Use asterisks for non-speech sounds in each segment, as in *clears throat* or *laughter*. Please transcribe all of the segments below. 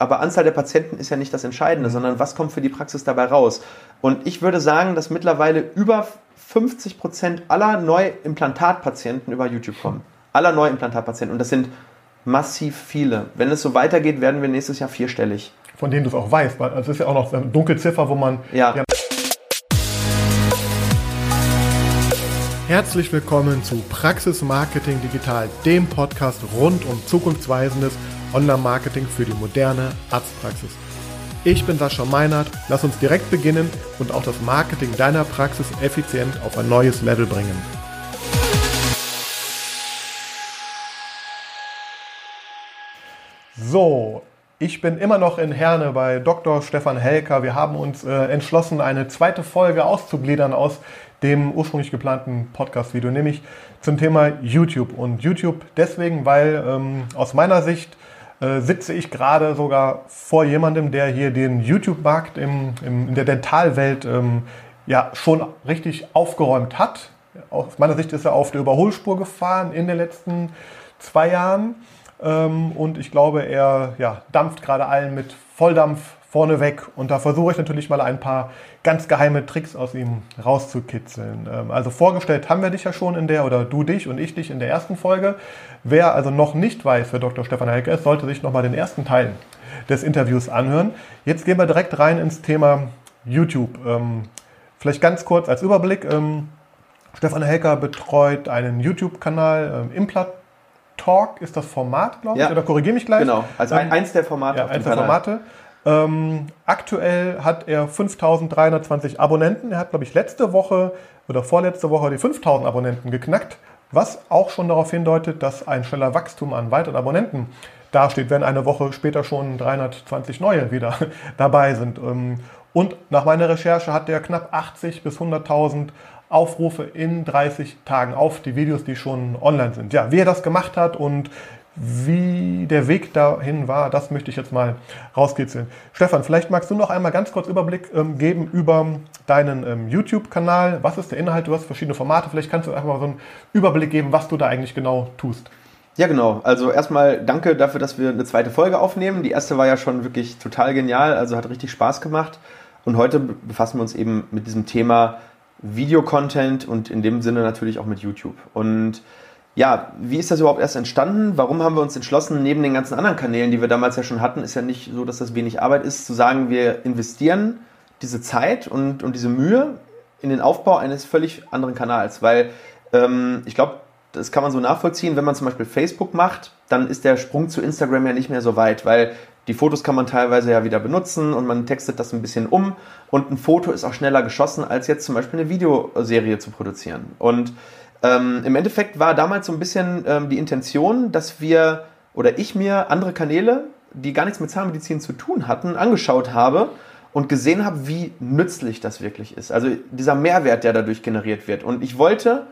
aber Anzahl der Patienten ist ja nicht das Entscheidende, mhm. sondern was kommt für die Praxis dabei raus. Und ich würde sagen, dass mittlerweile über 50 Prozent aller Neuimplantatpatienten über YouTube kommen. Aller Neuimplantatpatienten. Und das sind massiv viele. Wenn es so weitergeht, werden wir nächstes Jahr vierstellig. Von denen du es auch weißt, weil es ist ja auch noch eine Dunkelziffer, wo man. Ja. ja Herzlich willkommen zu Praxis Marketing Digital, dem Podcast rund um zukunftsweisendes Online-Marketing für die moderne Arztpraxis. Ich bin Sascha Meinert, lass uns direkt beginnen und auch das Marketing deiner Praxis effizient auf ein neues Level bringen. So, ich bin immer noch in Herne bei Dr. Stefan Helker. Wir haben uns äh, entschlossen, eine zweite Folge auszugliedern aus dem ursprünglich geplanten Podcast-Video, nämlich zum Thema YouTube. Und YouTube deswegen, weil ähm, aus meiner Sicht äh, sitze ich gerade sogar vor jemandem, der hier den YouTube-Markt in der Dentalwelt ähm, ja schon richtig aufgeräumt hat. Aus meiner Sicht ist er auf der Überholspur gefahren in den letzten zwei Jahren. Ähm, und ich glaube, er ja, dampft gerade allen mit Volldampf vorneweg. Und da versuche ich natürlich mal ein paar ganz geheime Tricks aus ihm rauszukitzeln. Ähm, also vorgestellt haben wir dich ja schon in der, oder du dich und ich dich in der ersten Folge. Wer also noch nicht weiß, wer Dr. Stefan Helke ist, sollte sich nochmal den ersten Teil des Interviews anhören. Jetzt gehen wir direkt rein ins Thema YouTube. Ähm, vielleicht ganz kurz als Überblick. Ähm, Stefan Helker betreut einen YouTube-Kanal, Implant Talk ist das Format, glaube ich, ja. oder korrigiere mich gleich. Genau, also ähm, eins der Formate. Ja, eins der Formate. Ähm, aktuell hat er 5320 Abonnenten. Er hat, glaube ich, letzte Woche oder vorletzte Woche die 5000 Abonnenten geknackt, was auch schon darauf hindeutet, dass ein schneller Wachstum an weiteren Abonnenten dasteht, wenn eine Woche später schon 320 neue wieder *laughs* dabei sind. Ähm, und nach meiner Recherche hat er knapp 80 bis 100.000 Aufrufe in 30 Tagen auf die Videos, die schon online sind. Ja, wie er das gemacht hat und wie der Weg dahin war, das möchte ich jetzt mal rauskitzeln. Stefan, vielleicht magst du noch einmal ganz kurz Überblick ähm, geben über deinen ähm, YouTube-Kanal. Was ist der Inhalt? Du hast verschiedene Formate. Vielleicht kannst du einfach mal so einen Überblick geben, was du da eigentlich genau tust. Ja, genau. Also erstmal danke dafür, dass wir eine zweite Folge aufnehmen. Die erste war ja schon wirklich total genial, also hat richtig Spaß gemacht. Und heute befassen wir uns eben mit diesem Thema Videocontent und in dem Sinne natürlich auch mit YouTube. Und ja, wie ist das überhaupt erst entstanden? Warum haben wir uns entschlossen, neben den ganzen anderen Kanälen, die wir damals ja schon hatten, ist ja nicht so, dass das wenig Arbeit ist, zu sagen, wir investieren diese Zeit und, und diese Mühe in den Aufbau eines völlig anderen Kanals. Weil ähm, ich glaube, das kann man so nachvollziehen, wenn man zum Beispiel Facebook macht, dann ist der Sprung zu Instagram ja nicht mehr so weit, weil die Fotos kann man teilweise ja wieder benutzen und man textet das ein bisschen um und ein Foto ist auch schneller geschossen, als jetzt zum Beispiel eine Videoserie zu produzieren. Und ähm, Im Endeffekt war damals so ein bisschen ähm, die Intention, dass wir oder ich mir andere Kanäle, die gar nichts mit Zahnmedizin zu tun hatten, angeschaut habe und gesehen habe, wie nützlich das wirklich ist. Also dieser Mehrwert, der dadurch generiert wird. Und ich wollte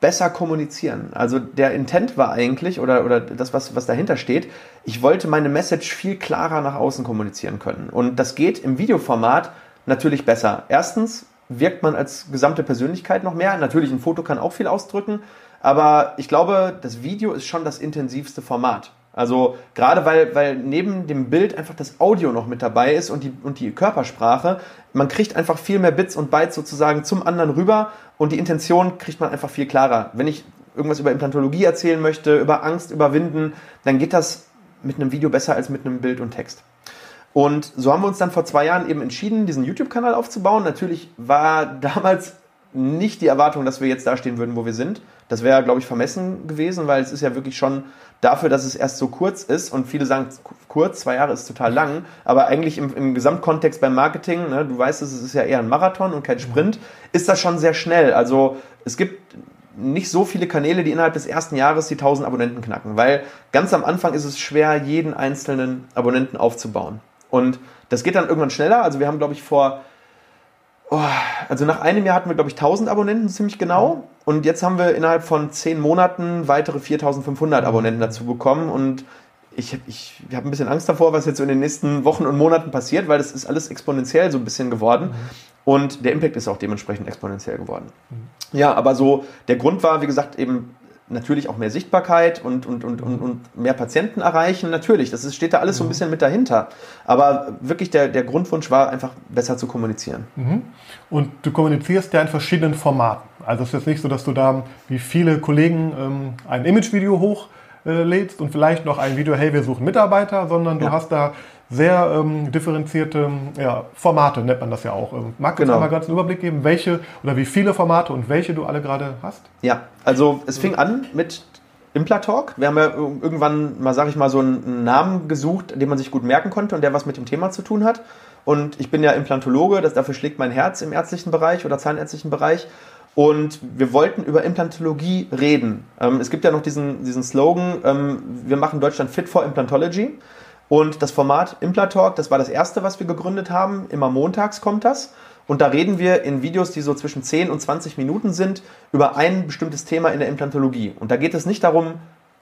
besser kommunizieren. Also der Intent war eigentlich, oder, oder das, was, was dahinter steht, ich wollte meine Message viel klarer nach außen kommunizieren können. Und das geht im Videoformat natürlich besser. Erstens, wirkt man als gesamte Persönlichkeit noch mehr. Natürlich, ein Foto kann auch viel ausdrücken, aber ich glaube, das Video ist schon das intensivste Format. Also gerade weil, weil neben dem Bild einfach das Audio noch mit dabei ist und die, und die Körpersprache, man kriegt einfach viel mehr Bits und Bytes sozusagen zum anderen rüber und die Intention kriegt man einfach viel klarer. Wenn ich irgendwas über Implantologie erzählen möchte, über Angst überwinden, dann geht das mit einem Video besser als mit einem Bild und Text. Und so haben wir uns dann vor zwei Jahren eben entschieden, diesen YouTube-Kanal aufzubauen. Natürlich war *laughs* damals nicht die Erwartung, dass wir jetzt da stehen würden, wo wir sind. Das wäre, glaube ich, vermessen gewesen, weil es ist ja wirklich schon dafür, dass es erst so kurz ist und viele sagen, kurz, zwei Jahre ist total lang, aber eigentlich im, im Gesamtkontext beim Marketing, ne, du weißt es, es ist ja eher ein Marathon und kein Sprint, ist das schon sehr schnell. Also es gibt nicht so viele Kanäle, die innerhalb des ersten Jahres die 1000 Abonnenten knacken, weil ganz am Anfang ist es schwer, jeden einzelnen Abonnenten aufzubauen. Und das geht dann irgendwann schneller. Also wir haben, glaube ich, vor, oh, also nach einem Jahr hatten wir, glaube ich, 1000 Abonnenten ziemlich genau. Und jetzt haben wir innerhalb von zehn Monaten weitere 4500 Abonnenten dazu bekommen. Und ich, ich, ich habe ein bisschen Angst davor, was jetzt so in den nächsten Wochen und Monaten passiert, weil das ist alles exponentiell so ein bisschen geworden. Mhm. Und der Impact ist auch dementsprechend exponentiell geworden. Mhm. Ja, aber so, der Grund war, wie gesagt, eben natürlich auch mehr Sichtbarkeit und, und, und, und, und mehr Patienten erreichen. Natürlich, das ist, steht da alles so ein mhm. bisschen mit dahinter. Aber wirklich der, der Grundwunsch war einfach besser zu kommunizieren. Mhm. Und du kommunizierst ja in verschiedenen Formaten. Also es ist jetzt nicht so, dass du da wie viele Kollegen ähm, ein Imagevideo hochlädst und vielleicht noch ein Video, hey, wir suchen Mitarbeiter, sondern du ja. hast da sehr ähm, differenzierte ja, Formate, nennt man das ja auch. Ähm, magst du genau. uns einmal ganz einen Überblick geben, welche oder wie viele Formate und welche du alle gerade hast? Ja, also es fing an mit Implatalk. Wir haben ja irgendwann mal, sag ich mal, so einen Namen gesucht, den man sich gut merken konnte und der was mit dem Thema zu tun hat. Und ich bin ja Implantologe, das, dafür schlägt mein Herz im ärztlichen Bereich oder zahnärztlichen Bereich. Und wir wollten über Implantologie reden. Ähm, es gibt ja noch diesen, diesen Slogan, ähm, wir machen Deutschland fit for Implantology. Und das Format Implatalk, das war das erste, was wir gegründet haben. Immer montags kommt das. Und da reden wir in Videos, die so zwischen 10 und 20 Minuten sind, über ein bestimmtes Thema in der Implantologie. Und da geht es nicht darum,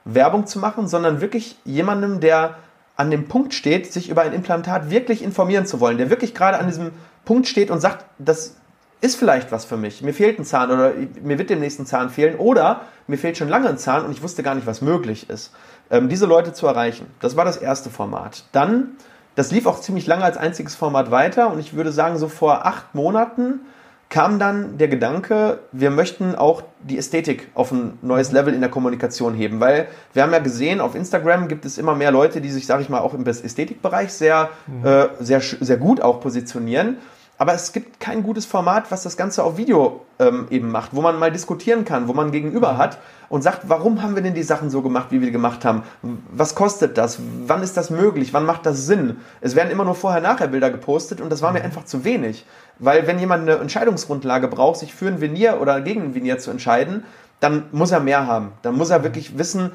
Werbung zu machen, sondern wirklich jemandem, der an dem Punkt steht, sich über ein Implantat wirklich informieren zu wollen, der wirklich gerade an diesem Punkt steht und sagt, das ist vielleicht was für mich. Mir fehlt ein Zahn oder mir wird demnächst ein Zahn fehlen oder mir fehlt schon lange ein Zahn und ich wusste gar nicht, was möglich ist ähm, diese Leute zu erreichen. Das war das erste Format. Dann, das lief auch ziemlich lange als einziges Format weiter und ich würde sagen, so vor acht Monaten kam dann der Gedanke, wir möchten auch die Ästhetik auf ein neues Level in der Kommunikation heben, weil wir haben ja gesehen, auf Instagram gibt es immer mehr Leute, die sich, sage ich mal, auch im Ästhetikbereich sehr, mhm. äh, sehr, sehr gut auch positionieren aber es gibt kein gutes Format, was das Ganze auf Video ähm, eben macht, wo man mal diskutieren kann, wo man gegenüber hat und sagt, warum haben wir denn die Sachen so gemacht, wie wir gemacht haben? Was kostet das? Wann ist das möglich? Wann macht das Sinn? Es werden immer nur vorher-nachher-Bilder gepostet und das war mir mhm. einfach zu wenig. Weil wenn jemand eine Entscheidungsgrundlage braucht, sich für ein Venier oder gegen ein Venier zu entscheiden, dann muss er mehr haben. Dann muss er wirklich wissen,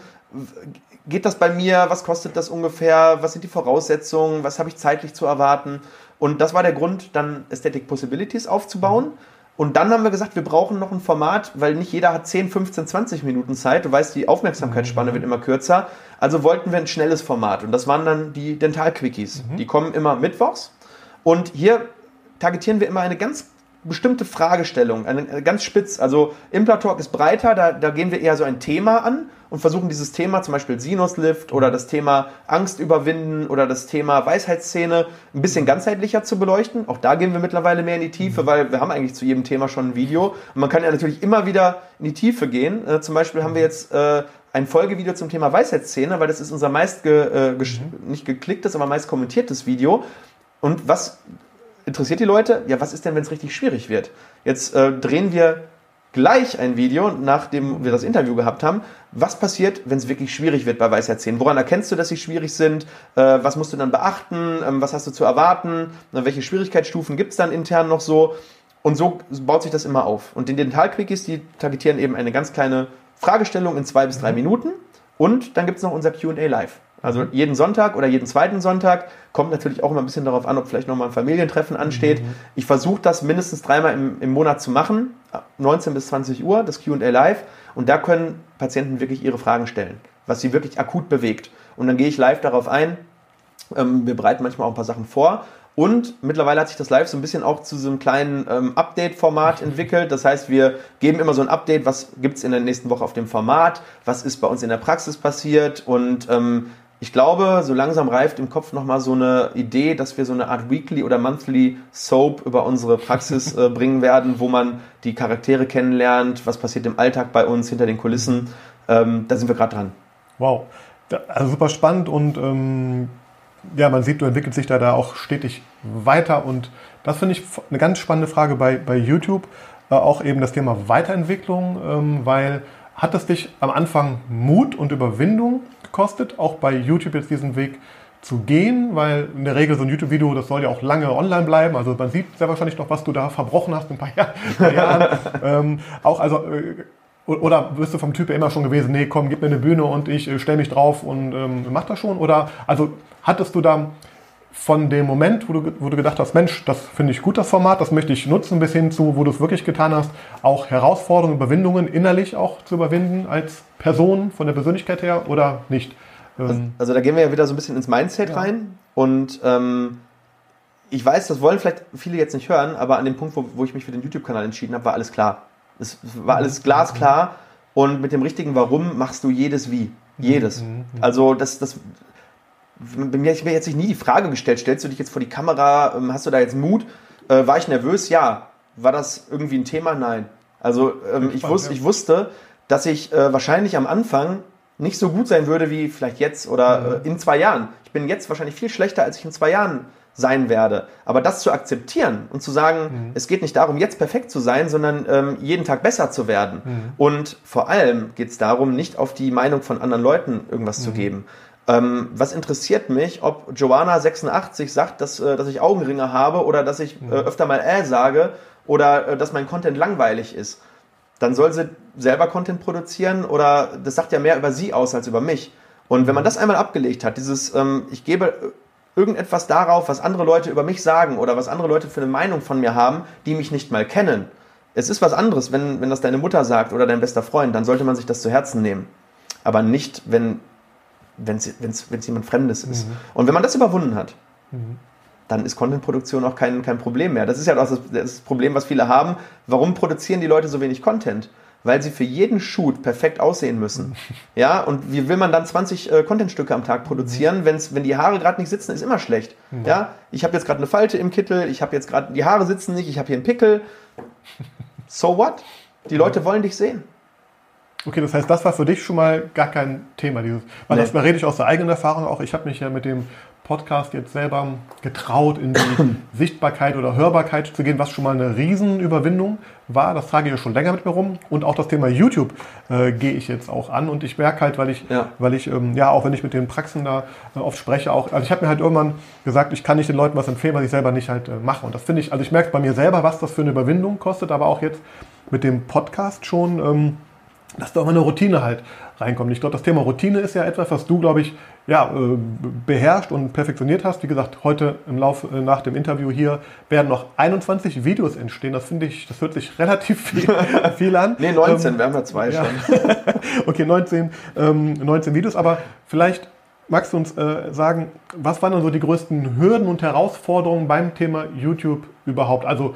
geht das bei mir? Was kostet das ungefähr? Was sind die Voraussetzungen? Was habe ich zeitlich zu erwarten? Und das war der Grund, dann Aesthetic Possibilities aufzubauen. Und dann haben wir gesagt, wir brauchen noch ein Format, weil nicht jeder hat 10, 15, 20 Minuten Zeit. Du weißt, die Aufmerksamkeitsspanne wird immer kürzer. Also wollten wir ein schnelles Format. Und das waren dann die Dental-Quickies. Mhm. Die kommen immer mittwochs. Und hier targetieren wir immer eine ganz bestimmte Fragestellung, eine, ganz spitz. Also Implatalk ist breiter, da, da gehen wir eher so ein Thema an und versuchen dieses Thema, zum Beispiel Sinuslift oder das Thema Angst überwinden oder das Thema Weisheitsszene, ein bisschen ganzheitlicher zu beleuchten. Auch da gehen wir mittlerweile mehr in die Tiefe, weil wir haben eigentlich zu jedem Thema schon ein Video. Und man kann ja natürlich immer wieder in die Tiefe gehen. Äh, zum Beispiel haben wir jetzt äh, ein Folgevideo zum Thema Weisheitsszene, weil das ist unser meist, ge, äh, mhm. nicht geklicktes, aber meist kommentiertes Video. Und was interessiert die Leute, ja, was ist denn, wenn es richtig schwierig wird? Jetzt äh, drehen wir gleich ein Video, nachdem wir das Interview gehabt haben. Was passiert, wenn es wirklich schwierig wird bei Weisheitszähnen? Woran erkennst du, dass sie schwierig sind? Äh, was musst du dann beachten? Ähm, was hast du zu erwarten? Welche Schwierigkeitsstufen gibt es dann intern noch so? Und so baut sich das immer auf. Und die Dental-Quickies, die targetieren eben eine ganz kleine Fragestellung in zwei bis drei mhm. Minuten. Und dann gibt es noch unser QA live. Also jeden Sonntag oder jeden zweiten Sonntag kommt natürlich auch immer ein bisschen darauf an, ob vielleicht nochmal ein Familientreffen ansteht. Mhm. Ich versuche das mindestens dreimal im, im Monat zu machen, 19 bis 20 Uhr, das QA live. Und da können Patienten wirklich ihre Fragen stellen, was sie wirklich akut bewegt. Und dann gehe ich live darauf ein. Ähm, wir bereiten manchmal auch ein paar Sachen vor und mittlerweile hat sich das Live so ein bisschen auch zu so einem kleinen ähm, Update-Format entwickelt. Das heißt, wir geben immer so ein Update, was gibt es in der nächsten Woche auf dem Format, was ist bei uns in der Praxis passiert und ähm, ich glaube, so langsam reift im Kopf nochmal so eine Idee, dass wir so eine Art Weekly oder Monthly Soap über unsere Praxis äh, *laughs* bringen werden, wo man die Charaktere kennenlernt, was passiert im Alltag bei uns, hinter den Kulissen. Ähm, da sind wir gerade dran. Wow. Also super spannend und ähm, ja, man sieht, du entwickelst dich da, da auch stetig weiter und das finde ich eine ganz spannende Frage bei, bei YouTube. Äh, auch eben das Thema Weiterentwicklung, ähm, weil hat es dich am Anfang Mut und Überwindung gekostet, auch bei YouTube jetzt diesen Weg zu gehen, weil in der Regel so ein YouTube-Video, das soll ja auch lange online bleiben. Also man sieht sehr wahrscheinlich noch, was du da verbrochen hast in ein paar, Jahr, *laughs* paar Jahren. ähm, auch also äh, oder bist du vom Typ immer schon gewesen, nee, komm, gib mir eine Bühne und ich äh, stelle mich drauf und ähm, mach das schon? Oder also hattest du da von dem Moment, wo du, wo du gedacht hast, Mensch, das finde ich gut, das Format, das möchte ich nutzen, bis hin zu, wo du es wirklich getan hast, auch Herausforderungen, Überwindungen innerlich auch zu überwinden als Person, von der Persönlichkeit her oder nicht? Also, ähm, also, da gehen wir ja wieder so ein bisschen ins Mindset ja. rein und ähm, ich weiß, das wollen vielleicht viele jetzt nicht hören, aber an dem Punkt, wo, wo ich mich für den YouTube-Kanal entschieden habe, war alles klar. Es war alles glasklar. Und mit dem richtigen Warum machst du jedes Wie. Jedes. Mhm. Also das, das mir, ich mir jetzt nie die Frage gestellt, stellst du dich jetzt vor die Kamera, ähm, hast du da jetzt Mut? Äh, war ich nervös? Ja. War das irgendwie ein Thema? Nein. Also ähm, ich, wus ich wusste, dass ich äh, wahrscheinlich am Anfang nicht so gut sein würde wie vielleicht jetzt oder mhm. äh, in zwei Jahren. Ich bin jetzt wahrscheinlich viel schlechter, als ich in zwei Jahren sein werde. Aber das zu akzeptieren und zu sagen, mhm. es geht nicht darum, jetzt perfekt zu sein, sondern ähm, jeden Tag besser zu werden. Mhm. Und vor allem geht es darum, nicht auf die Meinung von anderen Leuten irgendwas mhm. zu geben. Ähm, was interessiert mich, ob Joanna 86 sagt, dass, äh, dass ich Augenringe habe oder dass ich mhm. äh, öfter mal äh sage oder äh, dass mein Content langweilig ist. Dann soll sie selber Content produzieren oder das sagt ja mehr über sie aus als über mich. Und wenn man mhm. das einmal abgelegt hat, dieses, ähm, ich gebe irgendetwas darauf, was andere Leute über mich sagen oder was andere Leute für eine Meinung von mir haben, die mich nicht mal kennen. Es ist was anderes, wenn, wenn das deine Mutter sagt oder dein bester Freund, dann sollte man sich das zu Herzen nehmen. Aber nicht, wenn es jemand Fremdes ist. Mhm. Und wenn man das überwunden hat, mhm. dann ist Contentproduktion auch kein, kein Problem mehr. Das ist ja auch das, das Problem, was viele haben. Warum produzieren die Leute so wenig Content? weil sie für jeden Shoot perfekt aussehen müssen. *laughs* Ja, und wie will man dann 20 äh, Contentstücke am Tag produzieren, wenn's, wenn die Haare gerade nicht sitzen, ist immer schlecht. Mhm. Ja, ich habe jetzt gerade eine Falte im Kittel, ich habe jetzt gerade die Haare sitzen nicht, ich habe hier einen Pickel. *laughs* So what? Die Leute wollen dich sehen. Okay, das heißt, das war für dich schon mal gar kein Thema. Dieses, weil nee. das rede ich aus der eigenen Erfahrung auch. Ich habe mich ja mit dem Podcast jetzt selber getraut, in die *clears throat* Sichtbarkeit oder Hörbarkeit zu gehen, was schon mal eine Riesenüberwindung war. Das trage ich ja schon länger mit mir rum. Und auch das Thema YouTube äh, gehe ich jetzt auch an. Und ich merke halt, weil ich, ja. weil ich, ähm, ja, auch wenn ich mit den Praxen da äh, oft spreche, auch, also ich habe mir halt irgendwann gesagt, ich kann nicht den Leuten was empfehlen, was ich selber nicht halt äh, mache. Und das finde ich, also ich merke bei mir selber, was das für eine Überwindung kostet, aber auch jetzt mit dem Podcast schon. Ähm, dass da auch mal eine Routine halt reinkommt. Ich glaube, das Thema Routine ist ja etwas, was du, glaube ich, ja, äh, beherrscht und perfektioniert hast. Wie gesagt, heute im Laufe äh, nach dem Interview hier werden noch 21 Videos entstehen. Das finde ich, das hört sich relativ viel, *laughs* viel an. nee, 19, ähm, wir haben ja zwei ja. schon. *laughs* okay, 19, ähm, 19 Videos, aber vielleicht magst du uns äh, sagen, was waren dann so die größten Hürden und Herausforderungen beim Thema YouTube überhaupt? Also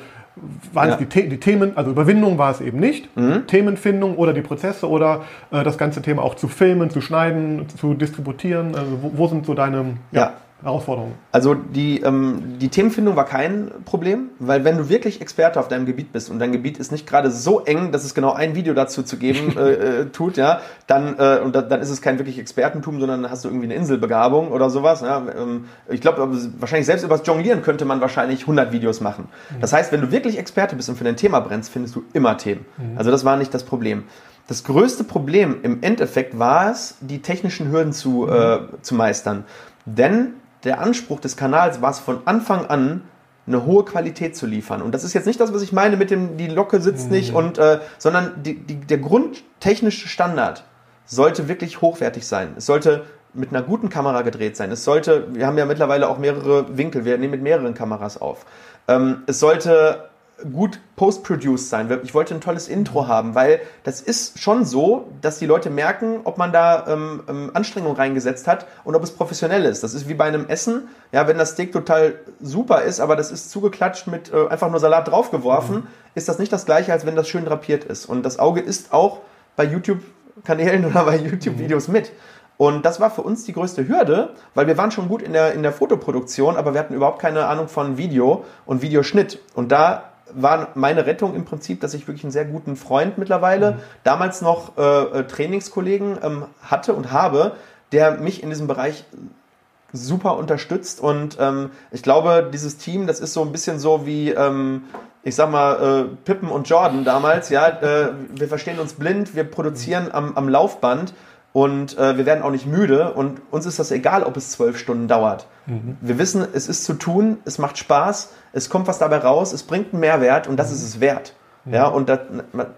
waren ja. es die, die, Themen, also Überwindung war es eben nicht, mhm. Themenfindung oder die Prozesse oder äh, das ganze Thema auch zu filmen, zu schneiden, zu distributieren. Also wo, wo sind so deine ja. Ja, Herausforderungen? Also die, ähm, die Themenfindung war kein Problem, weil wenn du wirklich Experte auf deinem Gebiet bist und dein Gebiet ist nicht gerade so eng, dass es genau ein Video dazu zu geben *laughs* äh, äh, tut, ja, dann, äh, und da, dann ist es kein wirklich Expertentum, sondern dann hast du irgendwie eine Inselbegabung oder sowas. Ja. Ähm, ich glaube, wahrscheinlich selbst über das Jonglieren könnte man wahrscheinlich 100 Videos machen. Mhm. Das heißt, wenn du wirklich Experte bist und für dein Thema brennst, findest du immer Themen. Mhm. Also das war nicht das Problem. Das größte Problem im Endeffekt war es, die technischen Hürden zu, äh, zu meistern. Denn der Anspruch des Kanals war es von Anfang an, eine hohe Qualität zu liefern. Und das ist jetzt nicht das, was ich meine mit dem, die Locke sitzt nicht, mhm. und, äh, sondern die, die, der grundtechnische Standard sollte wirklich hochwertig sein. Es sollte mit einer guten Kamera gedreht sein. Es sollte, wir haben ja mittlerweile auch mehrere Winkel, wir nehmen mit mehreren Kameras auf. Ähm, es sollte gut post-produced sein. Ich wollte ein tolles Intro haben, weil das ist schon so, dass die Leute merken, ob man da ähm, ähm, Anstrengung reingesetzt hat und ob es professionell ist. Das ist wie bei einem Essen. Ja, wenn das Steak total super ist, aber das ist zugeklatscht mit äh, einfach nur Salat draufgeworfen, mhm. ist das nicht das gleiche, als wenn das schön drapiert ist. Und das Auge ist auch bei YouTube-Kanälen *laughs* oder bei YouTube-Videos mhm. mit. Und das war für uns die größte Hürde, weil wir waren schon gut in der, in der Fotoproduktion, aber wir hatten überhaupt keine Ahnung von Video und Videoschnitt. Und da war meine Rettung im Prinzip, dass ich wirklich einen sehr guten Freund mittlerweile, mhm. damals noch äh, äh, Trainingskollegen ähm, hatte und habe, der mich in diesem Bereich super unterstützt. Und ähm, ich glaube, dieses Team, das ist so ein bisschen so wie, ähm, ich sag mal, äh, Pippen und Jordan damals. Ja, äh, wir verstehen uns blind, wir produzieren am, am Laufband und äh, wir werden auch nicht müde und uns ist das egal, ob es zwölf Stunden dauert. Mhm. Wir wissen, es ist zu tun, es macht Spaß, es kommt was dabei raus, es bringt einen Mehrwert und das mhm. ist es wert. Mhm. Ja, und da,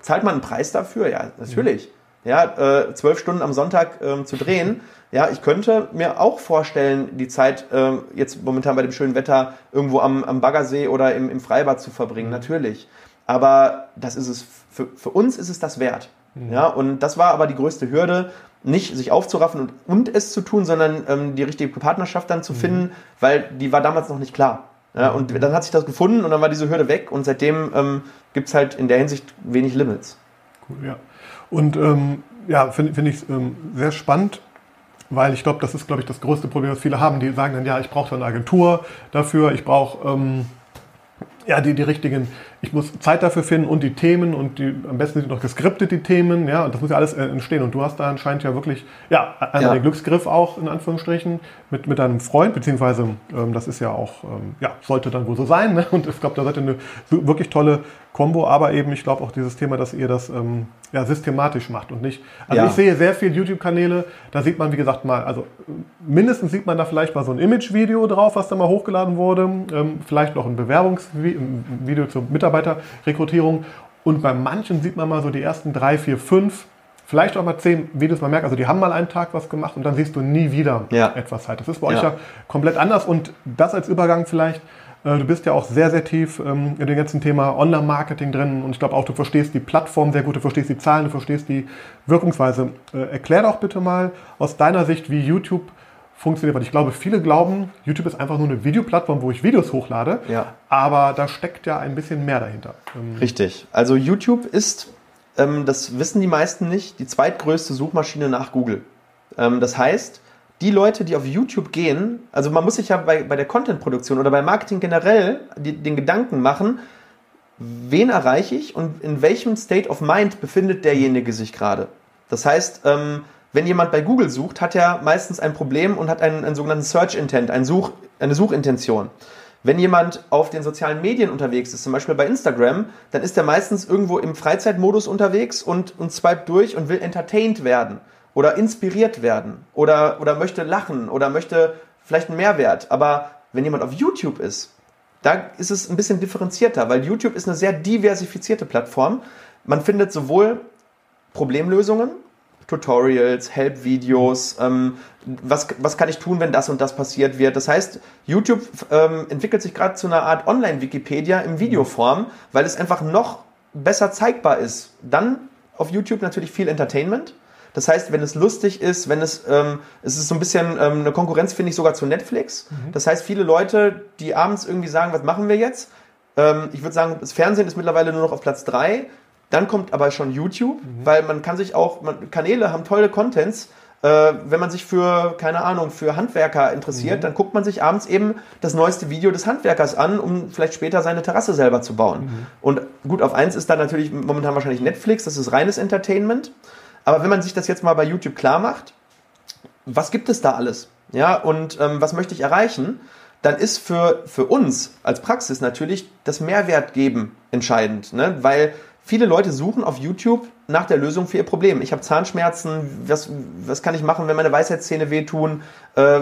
zahlt man einen Preis dafür? Ja, natürlich. Ja, äh, zwölf Stunden am Sonntag ähm, zu drehen. *laughs* Ja, ich könnte mir auch vorstellen, die Zeit äh, jetzt momentan bei dem schönen Wetter irgendwo am, am Baggersee oder im, im Freibad zu verbringen, mhm. natürlich. Aber das ist es, für, für uns ist es das wert. Mhm. Ja, und das war aber die größte Hürde, nicht sich aufzuraffen und, und es zu tun, sondern ähm, die richtige Partnerschaft dann zu mhm. finden, weil die war damals noch nicht klar. Ja, und dann hat sich das gefunden und dann war diese Hürde weg und seitdem ähm, gibt es halt in der Hinsicht wenig Limits. Cool, ja. Und ähm, ja, finde find ich ähm, sehr spannend, weil ich glaube, das ist, glaube ich, das größte Problem, was viele haben. Die sagen dann, ja, ich brauche eine Agentur dafür, ich brauche ähm, ja, die, die richtigen, ich muss Zeit dafür finden und die Themen und die, am besten sind noch geskriptet, die Themen, ja, und das muss ja alles äh, entstehen. Und du hast da anscheinend ja wirklich, ja, einmal ja. den Glücksgriff auch, in Anführungsstrichen, mit, mit deinem Freund, beziehungsweise, ähm, das ist ja auch, ähm, ja, sollte dann wohl so sein, ne? Und ich glaube, da seid ihr eine wirklich tolle Combo, aber eben, ich glaube auch dieses Thema, dass ihr das ähm, ja, systematisch macht und nicht. Also ja. ich sehe sehr viele YouTube-Kanäle, da sieht man, wie gesagt, mal, also mindestens sieht man da vielleicht mal so ein Image-Video drauf, was da mal hochgeladen wurde, ähm, vielleicht noch ein Bewerbungsvideo zur Mitarbeiterrekrutierung. Und bei manchen sieht man mal so die ersten drei, vier, fünf, vielleicht auch mal zehn Videos, man merkt, also die haben mal einen Tag was gemacht und dann siehst du nie wieder ja. etwas halt. Das ist bei euch ja komplett anders und das als Übergang vielleicht äh, du bist ja auch sehr, sehr tief ähm, in dem ganzen Thema Online-Marketing drin und ich glaube auch, du verstehst die Plattform sehr gut, du verstehst die Zahlen, du verstehst die Wirkungsweise. Äh, erklär doch bitte mal aus deiner Sicht, wie YouTube funktioniert, weil ich glaube, viele glauben, YouTube ist einfach nur eine Videoplattform, wo ich Videos hochlade, ja. aber da steckt ja ein bisschen mehr dahinter. Ähm, Richtig. Also YouTube ist, ähm, das wissen die meisten nicht, die zweitgrößte Suchmaschine nach Google. das heißt, die Leute, die auf YouTube gehen, also man muss sich ja bei, bei der Content-Produktion oder beim Marketing generell die, den Gedanken machen, wen erreiche ich und in welchem State of Mind befindet derjenige sich gerade. Das heißt, ähm, wenn jemand bei Google sucht, hat er meistens ein Problem und hat einen, einen sogenannten Search Intent, ein Such, eine Suchintention. Wenn jemand auf den sozialen Medien unterwegs ist, zum Beispiel bei Instagram, dann ist er meistens irgendwo im Freizeitmodus unterwegs und, und swiped durch und will entertained werden oder inspiriert werden oder, oder möchte lachen oder möchte vielleicht einen Mehrwert. Aber wenn jemand auf YouTube ist, da ist es ein bisschen differenzierter, weil YouTube ist eine sehr diversifizierte Plattform. Man findet sowohl Problemlösungen, Tutorials, Help-Videos, ähm, was, was kann ich tun, wenn das und das passiert wird. Das heißt, YouTube ähm, entwickelt sich gerade zu einer Art Online-Wikipedia im Videoform, weil es einfach noch besser zeigbar ist. Dann auf YouTube natürlich viel Entertainment, das heißt, wenn es lustig ist, wenn es, ähm, es ist so ein bisschen ähm, eine Konkurrenz, finde ich, sogar zu Netflix. Mhm. Das heißt, viele Leute, die abends irgendwie sagen, was machen wir jetzt? Ähm, ich würde sagen, das Fernsehen ist mittlerweile nur noch auf Platz 3. Dann kommt aber schon YouTube, mhm. weil man kann sich auch, man, Kanäle haben tolle Contents. Äh, wenn man sich für, keine Ahnung, für Handwerker interessiert, mhm. dann guckt man sich abends eben das neueste Video des Handwerkers an, um vielleicht später seine Terrasse selber zu bauen. Mhm. Und gut, auf eins ist dann natürlich momentan wahrscheinlich Netflix, das ist reines Entertainment. Aber wenn man sich das jetzt mal bei YouTube klar macht, was gibt es da alles? Ja, und ähm, was möchte ich erreichen? Dann ist für, für uns als Praxis natürlich das Mehrwert geben entscheidend, ne? weil viele Leute suchen auf YouTube nach der Lösung für ihr Problem. Ich habe Zahnschmerzen, was, was kann ich machen, wenn meine Weisheitszähne wehtun? Äh,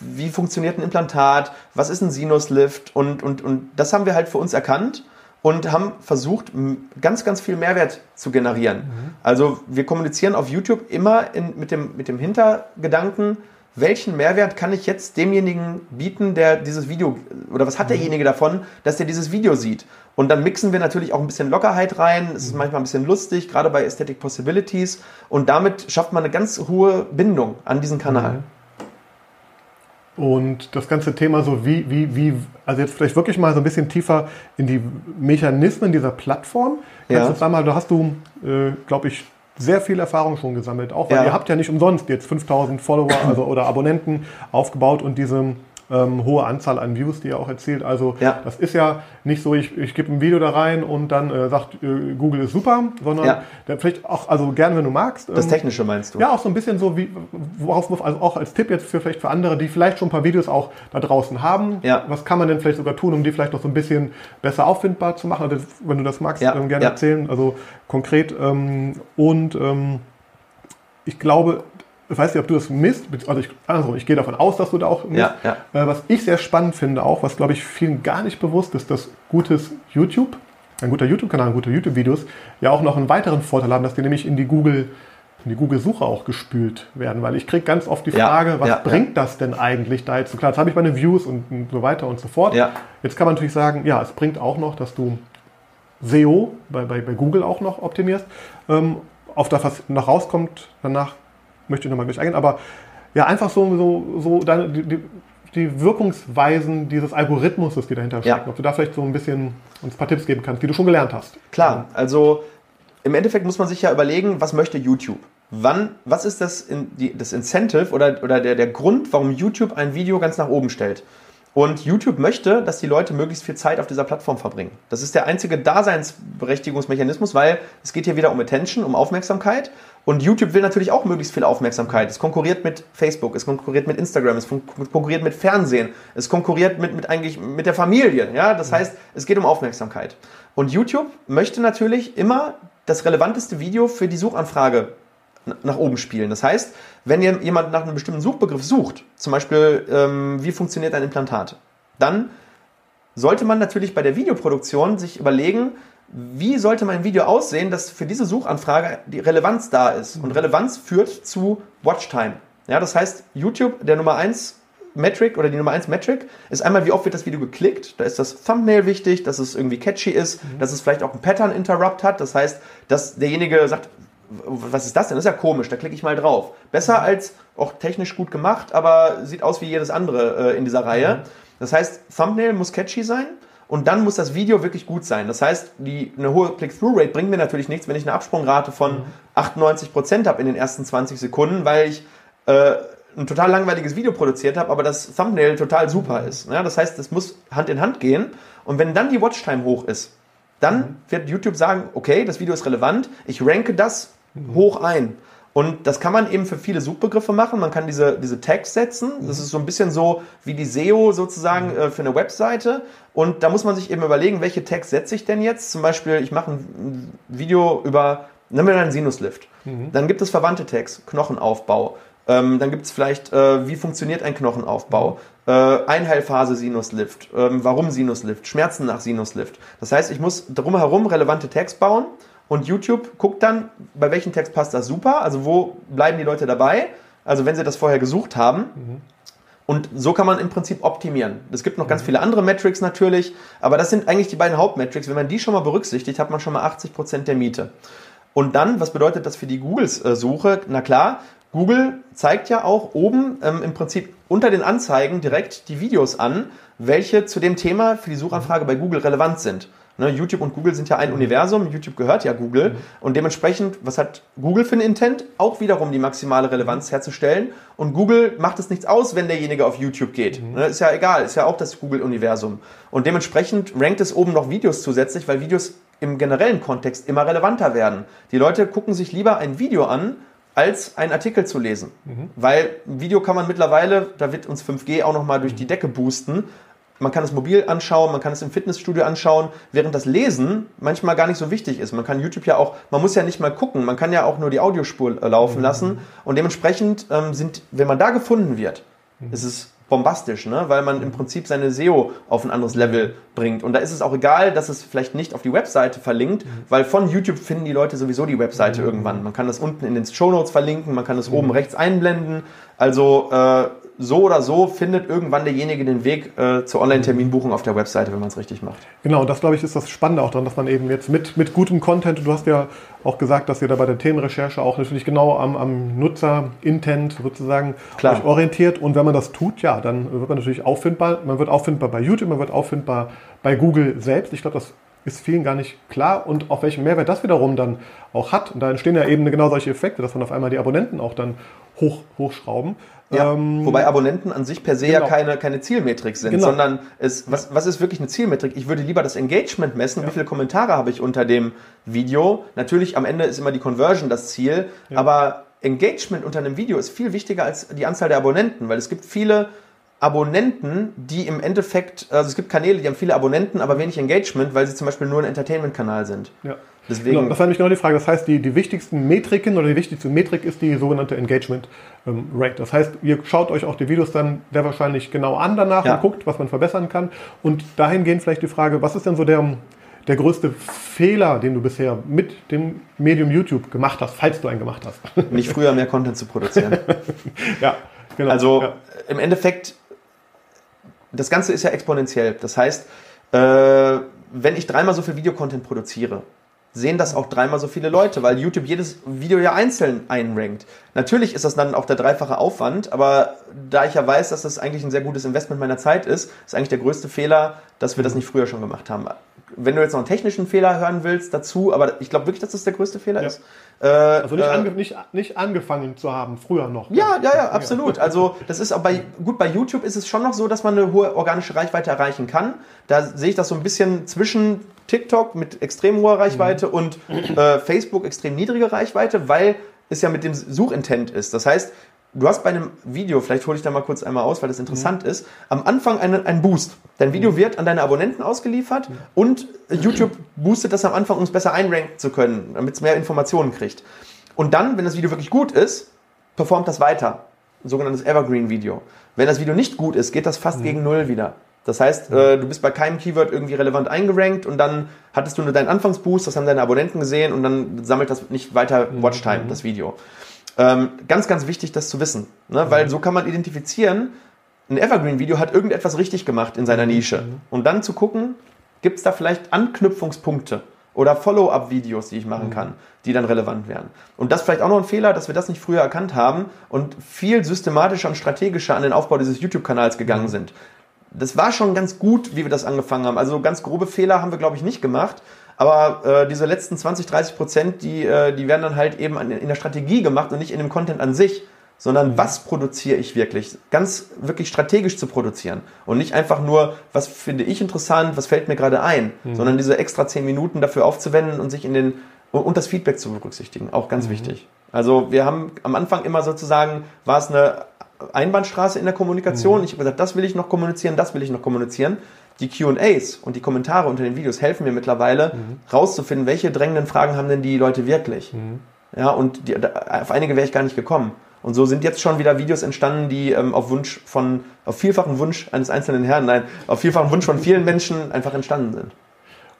wie funktioniert ein Implantat? Was ist ein Sinuslift? Und, und, und das haben wir halt für uns erkannt und haben versucht, ganz, ganz viel Mehrwert zu generieren. Mhm. Also wir kommunizieren auf YouTube immer in, mit, dem, mit dem Hintergedanken, welchen Mehrwert kann ich jetzt demjenigen bieten, der dieses Video, oder was hat mhm. derjenige davon, dass der dieses Video sieht? Und dann mixen wir natürlich auch ein bisschen Lockerheit rein. Es ist mhm. manchmal ein bisschen lustig, gerade bei Aesthetic Possibilities. Und damit schafft man eine ganz hohe Bindung an diesen Kanal. Mhm. Und das ganze Thema so wie, wie, wie, also jetzt vielleicht wirklich mal so ein bisschen tiefer in die Mechanismen dieser Plattform. Ja. Sag mal, da hast du, äh, glaube ich, sehr viel Erfahrung schon gesammelt. Auch weil ja. ihr habt ja nicht umsonst jetzt 5000 Follower also, oder Abonnenten aufgebaut und diese ähm, hohe Anzahl an Views, die er auch erzielt. Also ja. das ist ja nicht so, ich, ich gebe ein Video da rein und dann äh, sagt äh, Google ist super, sondern ja. vielleicht auch, also gerne, wenn du magst. Ähm, das Technische meinst du? Ja, auch so ein bisschen so, wie, worauf, also auch als Tipp jetzt für vielleicht für andere, die vielleicht schon ein paar Videos auch da draußen haben. Ja. Was kann man denn vielleicht sogar tun, um die vielleicht noch so ein bisschen besser auffindbar zu machen? Also, wenn du das magst, ähm, gerne erzählen. Also konkret ähm, und ähm, ich glaube, ich weiß nicht, ob du das misst, also ich, also ich gehe davon aus, dass du da auch misst. Ja, ja. Äh, was ich sehr spannend finde auch, was glaube ich vielen gar nicht bewusst ist, dass gutes YouTube, ein guter YouTube-Kanal, gute YouTube-Videos ja auch noch einen weiteren Vorteil haben, dass die nämlich in die Google in die Google-Suche auch gespült werden, weil ich kriege ganz oft die Frage, ja, was bringt das denn eigentlich da jetzt? So klar, jetzt habe ich meine Views und, so weiter und so fort. Jetzt kann man natürlich sagen, ja, es bringt auch noch, dass du SEO bei, bei, bei Google auch noch optimierst. Ähm, auf das, was noch rauskommt, danach möchte ich nochmal gleich eingehen, aber ja, einfach so, so, so deine, die, die Wirkungsweisen dieses Algorithmus, die dahinter stecken. Ja. Ob du da vielleicht so ein bisschen uns ein paar Tipps geben kannst, die du schon gelernt hast. Klar, also im Endeffekt muss man sich ja überlegen, was möchte YouTube? Wann, was ist das, in, die, das Incentive oder, oder der, der Grund, warum YouTube ein Video ganz nach oben stellt? Und YouTube möchte, dass die Leute möglichst viel Zeit auf dieser Plattform verbringen. Das ist der einzige Daseinsberechtigungsmechanismus, weil es geht hier wieder um Attention, um Aufmerksamkeit. Und YouTube will natürlich auch möglichst viel Aufmerksamkeit. Es konkurriert mit Facebook, es konkurriert mit Instagram, es konkurriert mit Fernsehen, es konkurriert mit, mit eigentlich mit der Familie. Ja, das heißt, es geht um Aufmerksamkeit. Und YouTube möchte natürlich immer das relevanteste Video für die Suchanfrage nach oben spielen. Das heißt, wenn jemand nach einem bestimmten Suchbegriff sucht, zum Beispiel, ähm, wie funktioniert ein Implantat, dann sollte man natürlich bei der Videoproduktion sich überlegen, wie sollte mein Video aussehen, dass für diese Suchanfrage die Relevanz da ist. Und Relevanz führt zu Watchtime. Ja, das heißt, YouTube, der Nummer 1 Metric oder die Nummer 1 Metric ist einmal, wie oft wird das Video geklickt. Da ist das Thumbnail wichtig, dass es irgendwie catchy ist, mhm. dass es vielleicht auch ein Pattern Interrupt hat. Das heißt, dass derjenige sagt, was ist das denn? Das ist ja komisch, da klicke ich mal drauf. Besser als auch technisch gut gemacht, aber sieht aus wie jedes andere äh, in dieser Reihe. Mhm. Das heißt, Thumbnail muss catchy sein und dann muss das Video wirklich gut sein. Das heißt, die, eine hohe Click-Through-Rate bringt mir natürlich nichts, wenn ich eine Absprungrate von mhm. 98% habe in den ersten 20 Sekunden, weil ich äh, ein total langweiliges Video produziert habe, aber das Thumbnail total super mhm. ist. Ja, das heißt, es muss Hand in Hand gehen. Und wenn dann die Watchtime hoch ist, dann mhm. wird YouTube sagen, okay, das Video ist relevant, ich ranke das hoch ein. Und das kann man eben für viele Suchbegriffe machen. Man kann diese, diese Tags setzen. Das ist so ein bisschen so wie die SEO sozusagen äh, für eine Webseite. Und da muss man sich eben überlegen, welche Tags setze ich denn jetzt? Zum Beispiel, ich mache ein Video über, nehmen wir einen Sinuslift. Mhm. Dann gibt es verwandte Tags, Knochenaufbau. Ähm, dann gibt es vielleicht, äh, wie funktioniert ein Knochenaufbau? Äh, Einheilphase Sinuslift. Ähm, warum Sinuslift? Schmerzen nach Sinuslift. Das heißt, ich muss drumherum relevante Tags bauen und YouTube guckt dann, bei welchem Text passt das super, also wo bleiben die Leute dabei, also wenn sie das vorher gesucht haben. Mhm. Und so kann man im Prinzip optimieren. Es gibt noch ganz viele andere Metrics natürlich, aber das sind eigentlich die beiden Hauptmetrics. Wenn man die schon mal berücksichtigt, hat man schon mal 80 Prozent der Miete. Und dann, was bedeutet das für die Googles-Suche? Na klar, Google zeigt ja auch oben ähm, im Prinzip unter den Anzeigen direkt die Videos an, welche zu dem Thema für die Suchanfrage bei Google relevant sind. Ne, YouTube und Google sind ja ein Universum, YouTube gehört ja Google mhm. und dementsprechend, was hat Google für ein Intent? Auch wiederum die maximale Relevanz herzustellen und Google macht es nichts aus, wenn derjenige auf YouTube geht. Mhm. Ne, ist ja egal, ist ja auch das Google-Universum. Und dementsprechend rankt es oben noch Videos zusätzlich, weil Videos im generellen Kontext immer relevanter werden. Die Leute gucken sich lieber ein Video an, als einen Artikel zu lesen. Mhm. Weil ein Video kann man mittlerweile, da wird uns 5G auch nochmal durch die Decke boosten, man kann es mobil anschauen, man kann es im Fitnessstudio anschauen, während das Lesen manchmal gar nicht so wichtig ist. Man kann YouTube ja auch, man muss ja nicht mal gucken, man kann ja auch nur die Audiospur äh, laufen mhm. lassen und dementsprechend ähm, sind, wenn man da gefunden wird, mhm. ist es bombastisch, ne? weil man im Prinzip seine SEO auf ein anderes Level bringt. Und da ist es auch egal, dass es vielleicht nicht auf die Webseite verlinkt, mhm. weil von YouTube finden die Leute sowieso die Webseite mhm. irgendwann. Man kann das unten in den Show Notes verlinken, man kann das mhm. oben rechts einblenden. Also äh, so oder so findet irgendwann derjenige den Weg äh, zur Online-Terminbuchung auf der Webseite, wenn man es richtig macht. Genau, und das glaube ich ist das Spannende auch daran, dass man eben jetzt mit, mit gutem Content, du hast ja auch gesagt, dass ihr da bei der Themenrecherche auch natürlich genau am, am Nutzer-Intent sozusagen Klar. euch orientiert. Und wenn man das tut, ja, dann wird man natürlich auffindbar. Man wird auffindbar bei YouTube, man wird auffindbar bei Google selbst. Ich glaube, das ist vielen gar nicht klar und auf welchen Mehrwert das wiederum dann auch hat. Und da entstehen ja eben genau solche Effekte, dass man auf einmal die Abonnenten auch dann hoch, hochschrauben. Ja, ähm, wobei Abonnenten an sich per se genau. ja keine, keine Zielmetrik sind, genau. sondern es, was, was ist wirklich eine Zielmetrik? Ich würde lieber das Engagement messen, ja. wie viele Kommentare habe ich unter dem Video. Natürlich am Ende ist immer die Conversion das Ziel, ja. aber Engagement unter einem Video ist viel wichtiger als die Anzahl der Abonnenten, weil es gibt viele Abonnenten, die im Endeffekt, also es gibt Kanäle, die haben viele Abonnenten, aber wenig Engagement, weil sie zum Beispiel nur ein Entertainment-Kanal sind. Ja. Deswegen, genau, das war nämlich genau die Frage. Das heißt, die, die wichtigsten Metriken oder die wichtigste Metrik ist die sogenannte Engagement ähm, Rate. Das heißt, ihr schaut euch auch die Videos dann sehr wahrscheinlich genau an danach ja. und guckt, was man verbessern kann. Und dahingehend vielleicht die Frage, was ist denn so der, der größte Fehler, den du bisher mit dem Medium YouTube gemacht hast, falls du einen gemacht hast? *laughs* Nicht früher mehr Content zu produzieren. *laughs* ja, genau. Also ja. im Endeffekt das Ganze ist ja exponentiell. Das heißt, äh, wenn ich dreimal so viel Videocontent produziere, sehen das auch dreimal so viele Leute, weil YouTube jedes Video ja einzeln einrankt. Natürlich ist das dann auch der dreifache Aufwand, aber da ich ja weiß, dass das eigentlich ein sehr gutes Investment meiner Zeit ist, ist eigentlich der größte Fehler, dass wir das nicht früher schon gemacht haben. Wenn du jetzt noch einen technischen Fehler hören willst dazu, aber ich glaube wirklich, dass das der größte Fehler Ja. ist. Äh, Also nicht, äh, ange nicht, nicht angefangen zu haben, früher noch. ja, ja, ja, absolut. Also das ist auch bei gut bei YouTube ist es schon noch so, dass man eine hohe organische Reichweite erreichen kann. Da sehe ich das so ein bisschen zwischen TikTok mit extrem hoher Reichweite und äh, Facebook extrem niedrige Reichweite, weil es ja mit dem Suchintent ist. Das heißt, du hast bei einem Video, vielleicht hole ich da mal kurz einmal aus, weil das interessant ist, am Anfang einen, einen Boost. Dein Video wird an deine Abonnenten ausgeliefert und YouTube boostet das am Anfang, um es besser einranken zu können, damit es mehr Informationen kriegt. Und dann, wenn das Video wirklich gut ist, performt das weiter. Ein sogenanntes Evergreen-Video. Wenn das Video nicht gut ist, geht das fast gegen Null wieder. Das heißt, äh, du bist bei keinem Keyword irgendwie relevant eingerankt und dann hattest du nur deinen Anfangsboost, das haben deine Abonnenten gesehen und dann sammelt das nicht weiter Watchtime, das Video. Ähm, ganz, ganz wichtig, das zu wissen. Ne? Weil so kann man identifizieren, ein Evergreen-Video hat irgendetwas richtig gemacht in seiner Nische. Und dann zu gucken, gibt es da vielleicht Anknüpfungspunkte oder Follow-up-Videos, die ich machen kann, die dann relevant wären. Und das ist vielleicht auch noch ein Fehler, dass wir das nicht früher erkannt haben und viel systematischer und strategischer an den Aufbau dieses YouTube-Kanals gegangen sind. Das war schon ganz gut, wie wir das angefangen haben. Also ganz grobe Fehler haben wir, glaube ich, nicht gemacht. Aber äh, diese letzten 20, 30 Prozent, die, äh, die werden dann halt eben an, in der Strategie gemacht und nicht in dem Content an sich, sondern was produziere ich wirklich? Ganz wirklich strategisch zu produzieren und nicht einfach nur, was finde ich interessant, was fällt mir gerade ein, sondern diese extra 10 Minuten dafür aufzuwenden und sich in den und, und das Feedback zu berücksichtigen, auch ganz wichtig. Also wir haben am Anfang immer sozusagen, war es eine Einbahnstraße in der Kommunikation. Ich habe gesagt, das will ich noch kommunizieren, das will ich noch kommunizieren. Die QAs und die Kommentare unter den Videos helfen mir mittlerweile, rauszufinden, welche drängenden Fragen haben denn die Leute wirklich. Ja, und die, auf einige wäre ich gar nicht gekommen. Und so sind jetzt schon wieder Videos entstanden, die ähm, auf Wunsch von, auf vielfachen Wunsch eines einzelnen Herrn, nein, auf vielfachen Wunsch von vielen Menschen einfach entstanden sind.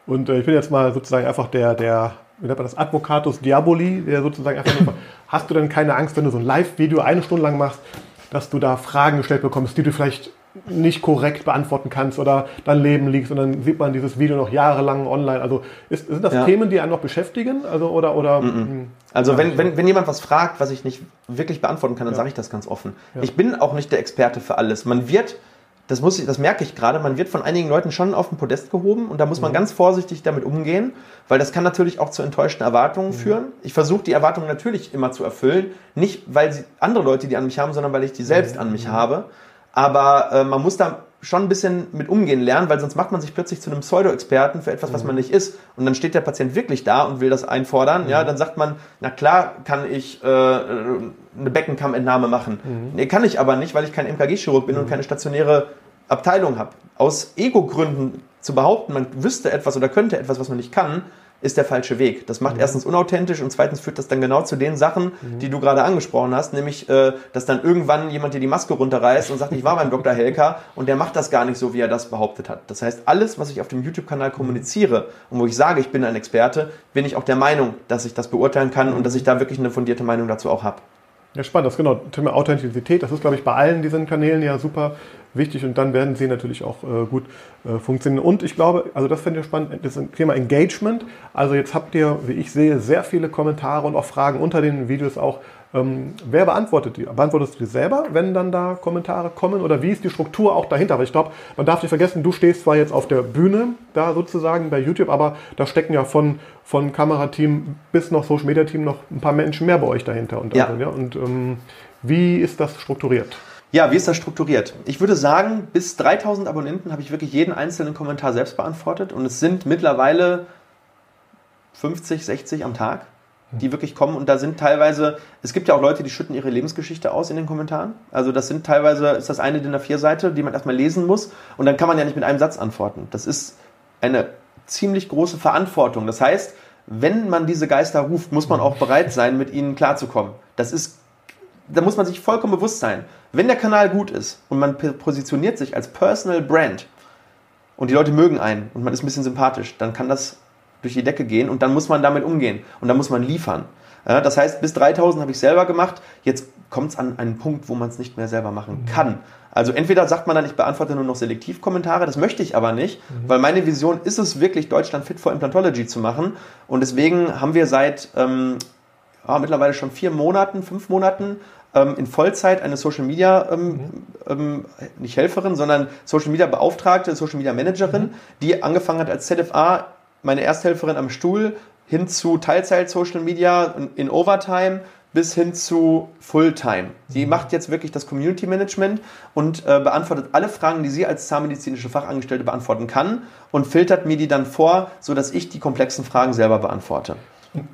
Und äh, ich bin jetzt mal sozusagen einfach der, der, wie nennt man das, Advocatus Diaboli, der sozusagen einfach nur, *clears throat* hast du denn keine Angst, wenn du so ein Live-Video eine Stunde lang machst, dass du da Fragen gestellt bekommst, die du vielleicht nicht korrekt beantworten kannst oder dein Leben liegst und dann sieht man dieses Video noch jahrelang online. Also ist, sind das Ja. Themen, die einen noch beschäftigen? Also oder oder mh, Also Ja, wenn, wenn, wenn jemand was fragt, was ich nicht wirklich beantworten kann, dann sage ich das ganz offen. Ich bin auch nicht der Experte für alles. Man wird, das, muss ich, das merke ich gerade, man wird von einigen Leuten schon auf den Podest gehoben und da muss man ganz vorsichtig damit umgehen, weil das kann natürlich auch zu enttäuschten Erwartungen führen. Ich versuche die Erwartungen natürlich immer zu erfüllen, nicht weil sie andere Leute die an mich haben, sondern weil ich die selbst an mich habe. Aber äh, man muss da schon ein bisschen mit umgehen lernen, weil sonst macht man sich plötzlich zu einem Pseudo-Experten für etwas, was man nicht ist. Und dann steht der Patient wirklich da und will das einfordern. Ja, dann sagt man, na klar kann ich äh, eine Beckenkammentnahme machen. Nee, kann ich aber nicht, weil ich kein MKG-Chirurg bin und keine stationäre Abteilung habe. Aus Ego-Gründen zu behaupten, man wüsste etwas oder könnte etwas, was man nicht kann, ist der falsche Weg. Das macht erstens unauthentisch und zweitens führt das dann genau zu den Sachen, die du gerade angesprochen hast, nämlich, äh, dass dann irgendwann jemand dir die Maske runterreißt und sagt, ich war beim Dr. Helker und der macht das gar nicht so, wie er das behauptet hat. Das heißt, alles, was ich auf dem YouTube-Kanal kommuniziere und wo ich sage, ich bin ein Experte, bin ich auch der Meinung, dass ich das beurteilen kann und dass ich da wirklich eine fundierte Meinung dazu auch habe. Ja, spannend, das ist genau Thema Authentizität. Das ist, glaube ich, bei allen diesen Kanälen ja super wichtig und dann werden sie natürlich auch äh, gut äh, funktionieren. Und ich glaube, also das finde ich spannend, das Thema Engagement. Also jetzt habt ihr, wie ich sehe, sehr viele Kommentare und auch Fragen unter den Videos auch. Ähm, wer beantwortet die? Beantwortest du die selber, wenn dann da Kommentare kommen? Oder wie ist die Struktur auch dahinter? Weil ich glaube, man darf nicht vergessen, du stehst zwar jetzt auf der Bühne da sozusagen bei YouTube, aber da stecken ja von, von Kamerateam bis noch Social Media Team noch ein paar Menschen mehr bei euch dahinter. Und, Ja. also, ja, und ähm, wie ist das strukturiert? Ja, wie ist das strukturiert? Ich würde sagen, bis 3000 Abonnenten habe ich wirklich jeden einzelnen Kommentar selbst beantwortet und es sind mittlerweile 50, 60 am Tag, die wirklich kommen und da sind teilweise, es gibt ja auch Leute, die schütten ihre Lebensgeschichte aus in den Kommentaren. Also das sind teilweise, ist das eine DIN A4-Seite, die man erstmal lesen muss und dann kann man ja nicht mit einem Satz antworten. Das ist eine ziemlich große Verantwortung. Das heißt, wenn man diese Geister ruft, muss man auch bereit sein, mit ihnen klarzukommen. Das ist da muss man sich vollkommen bewusst sein, wenn der Kanal gut ist und man positioniert sich als Personal Brand und die Leute mögen einen und man ist ein bisschen sympathisch, dann kann das durch die Decke gehen und dann muss man damit umgehen und dann muss man liefern. Ja, das heißt, bis 3000 habe ich selber gemacht. Jetzt kommt es an einen Punkt, wo man es nicht mehr selber machen kann. Also entweder sagt man dann, ich beantworte nur noch Selektivkommentare, das möchte ich aber nicht, mhm. weil meine Vision ist es wirklich, Deutschland fit for Implantology zu machen. Und deswegen haben wir seit ähm, ja, mittlerweile schon vier Monaten, fünf Monaten ähm, in Vollzeit eine Social Media, ähm, mhm. ähm, nicht Helferin, sondern Social Media Beauftragte, Social Media Managerin, mhm. die angefangen hat als ZFA, meine Ersthelferin am Stuhl, hin zu Teilzeit Social Media in Overtime bis hin zu Fulltime. Sie mhm. macht jetzt wirklich das Community Management und äh, beantwortet alle Fragen, die sie als zahnmedizinische Fachangestellte beantworten kann und filtert mir die dann vor, sodass ich die komplexen Fragen selber beantworte.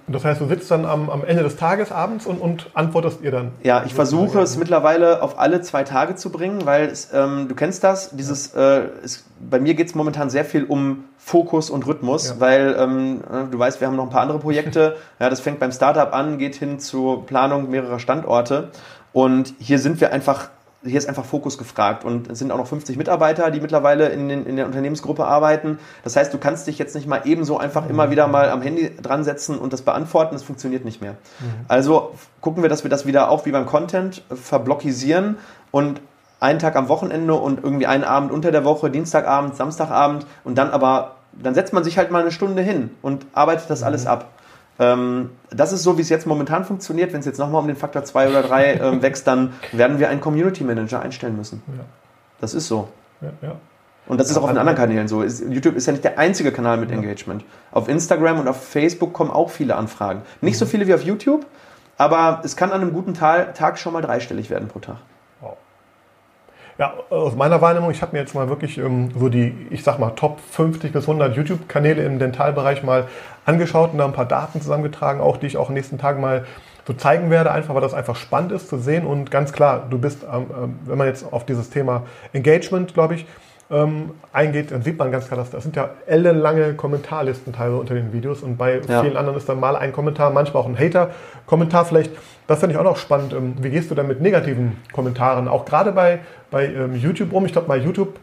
Das heißt, du sitzt dann am, am Ende des Tages abends und, und, antwortest ihr dann? Ja, ich versuche es mittlerweile auf alle zwei Tage zu bringen, weil es, ähm, du kennst das, dieses, äh, es, bei mir geht es momentan sehr viel um Fokus und Rhythmus, ja. weil ähm, äh, du weißt, wir haben noch ein paar andere Projekte. *laughs* ja, das fängt beim Startup an, geht hin zur Planung mehrerer Standorte. Und hier sind wir einfach hier ist einfach Fokus gefragt und es sind auch noch 50 Mitarbeiter, die mittlerweile in, den, in der Unternehmensgruppe arbeiten. Das heißt, du kannst dich jetzt nicht mal ebenso einfach immer wieder mal am Handy dran setzen und das beantworten. Das funktioniert nicht mehr. Mhm. Also gucken wir, dass wir das wieder auch wie beim Content verblockisieren und einen Tag am Wochenende und irgendwie einen Abend unter der Woche, Dienstagabend, Samstagabend und dann aber, dann setzt man sich halt mal eine Stunde hin und arbeitet das alles mhm. ab. Ähm, das ist so, wie es jetzt momentan funktioniert. Wenn es jetzt nochmal um den Faktor 2 oder 3 ähm, *laughs* wächst, dann werden wir einen Community Manager einstellen müssen. Ja. Das ist so. Ja, ja. Und das ist auch auf den anderen Kanälen so. YouTube ist ja nicht der einzige Kanal mit Engagement. Auf Instagram und auf Facebook kommen auch viele Anfragen. Nicht so mhm. viele wie auf YouTube, aber es kann an einem guten Tag schon mal dreistellig werden pro Tag. Ja, aus meiner Wahrnehmung, ich habe mir jetzt mal wirklich ähm, so die, ich sag mal, Top 50 bis 100 YouTube-Kanäle im Dentalbereich mal angeschaut und da ein paar Daten zusammengetragen, auch die ich auch in den nächsten Tagen mal so zeigen werde, einfach weil das einfach spannend ist zu sehen. Und ganz klar, du bist, ähm, wenn man jetzt auf dieses Thema Engagement, glaube ich, ähm, eingeht, dann sieht man ganz klar, dass das sind ja ellenlange Kommentarlisten teilweise unter den Videos und bei ja. vielen anderen ist dann mal ein Kommentar, manchmal auch ein Hater-Kommentar. Vielleicht, das finde ich auch noch spannend. Ähm, wie gehst du dann mit negativen Kommentaren, auch gerade bei, bei ähm, YouTube um? Ich glaube, bei YouTube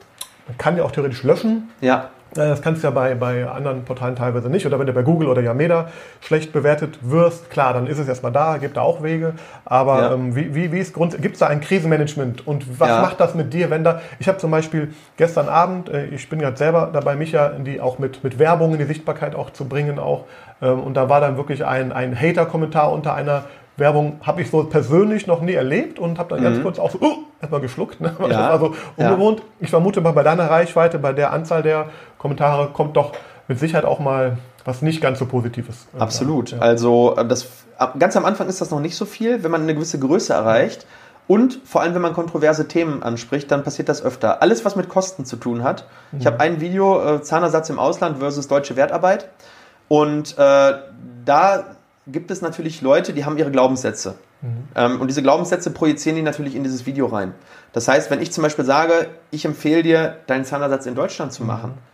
man kann ja auch theoretisch löschen. Ja. Das kannst du ja bei, bei anderen Portalen teilweise nicht. Oder wenn du bei Google oder Yameda schlecht bewertet wirst, klar, dann ist es erstmal da, gibt da auch Wege. Aber ja. ähm, wie, wie, wie ist Grund, gibt es da ein Krisenmanagement? Und was ja. macht das mit dir, wenn da, ich habe zum Beispiel gestern Abend, äh, ich bin gerade selber dabei, mich ja die, auch mit, mit Werbung in die Sichtbarkeit auch zu bringen auch. Ähm, und da war dann wirklich ein, ein Hater-Kommentar unter einer Werbung habe ich so persönlich noch nie erlebt und habe dann mhm. ganz kurz auch so uh, erstmal geschluckt. Ne? *laughs* Ja. Das war so ungewohnt. Ja. Ich vermute mal bei deiner Reichweite, bei der Anzahl der Kommentare kommt doch mit Sicherheit auch mal was nicht ganz so Positives. Äh, Absolut. Ja. Also äh, das, ganz am Anfang ist das noch nicht so viel, wenn man eine gewisse Größe erreicht. Und vor allem, wenn man kontroverse Themen anspricht, dann passiert das öfter. Alles, was mit Kosten zu tun hat. Mhm. Ich habe ein Video, äh, Zahnersatz im Ausland versus deutsche Wertarbeit. Und äh, da gibt es natürlich Leute, die haben ihre Glaubenssätze. Mhm. Ähm, und diese Glaubenssätze projizieren die natürlich in dieses Video rein. Das heißt, wenn ich zum Beispiel sage, ich empfehle dir, deinen Zahnersatz in Deutschland zu machen, mhm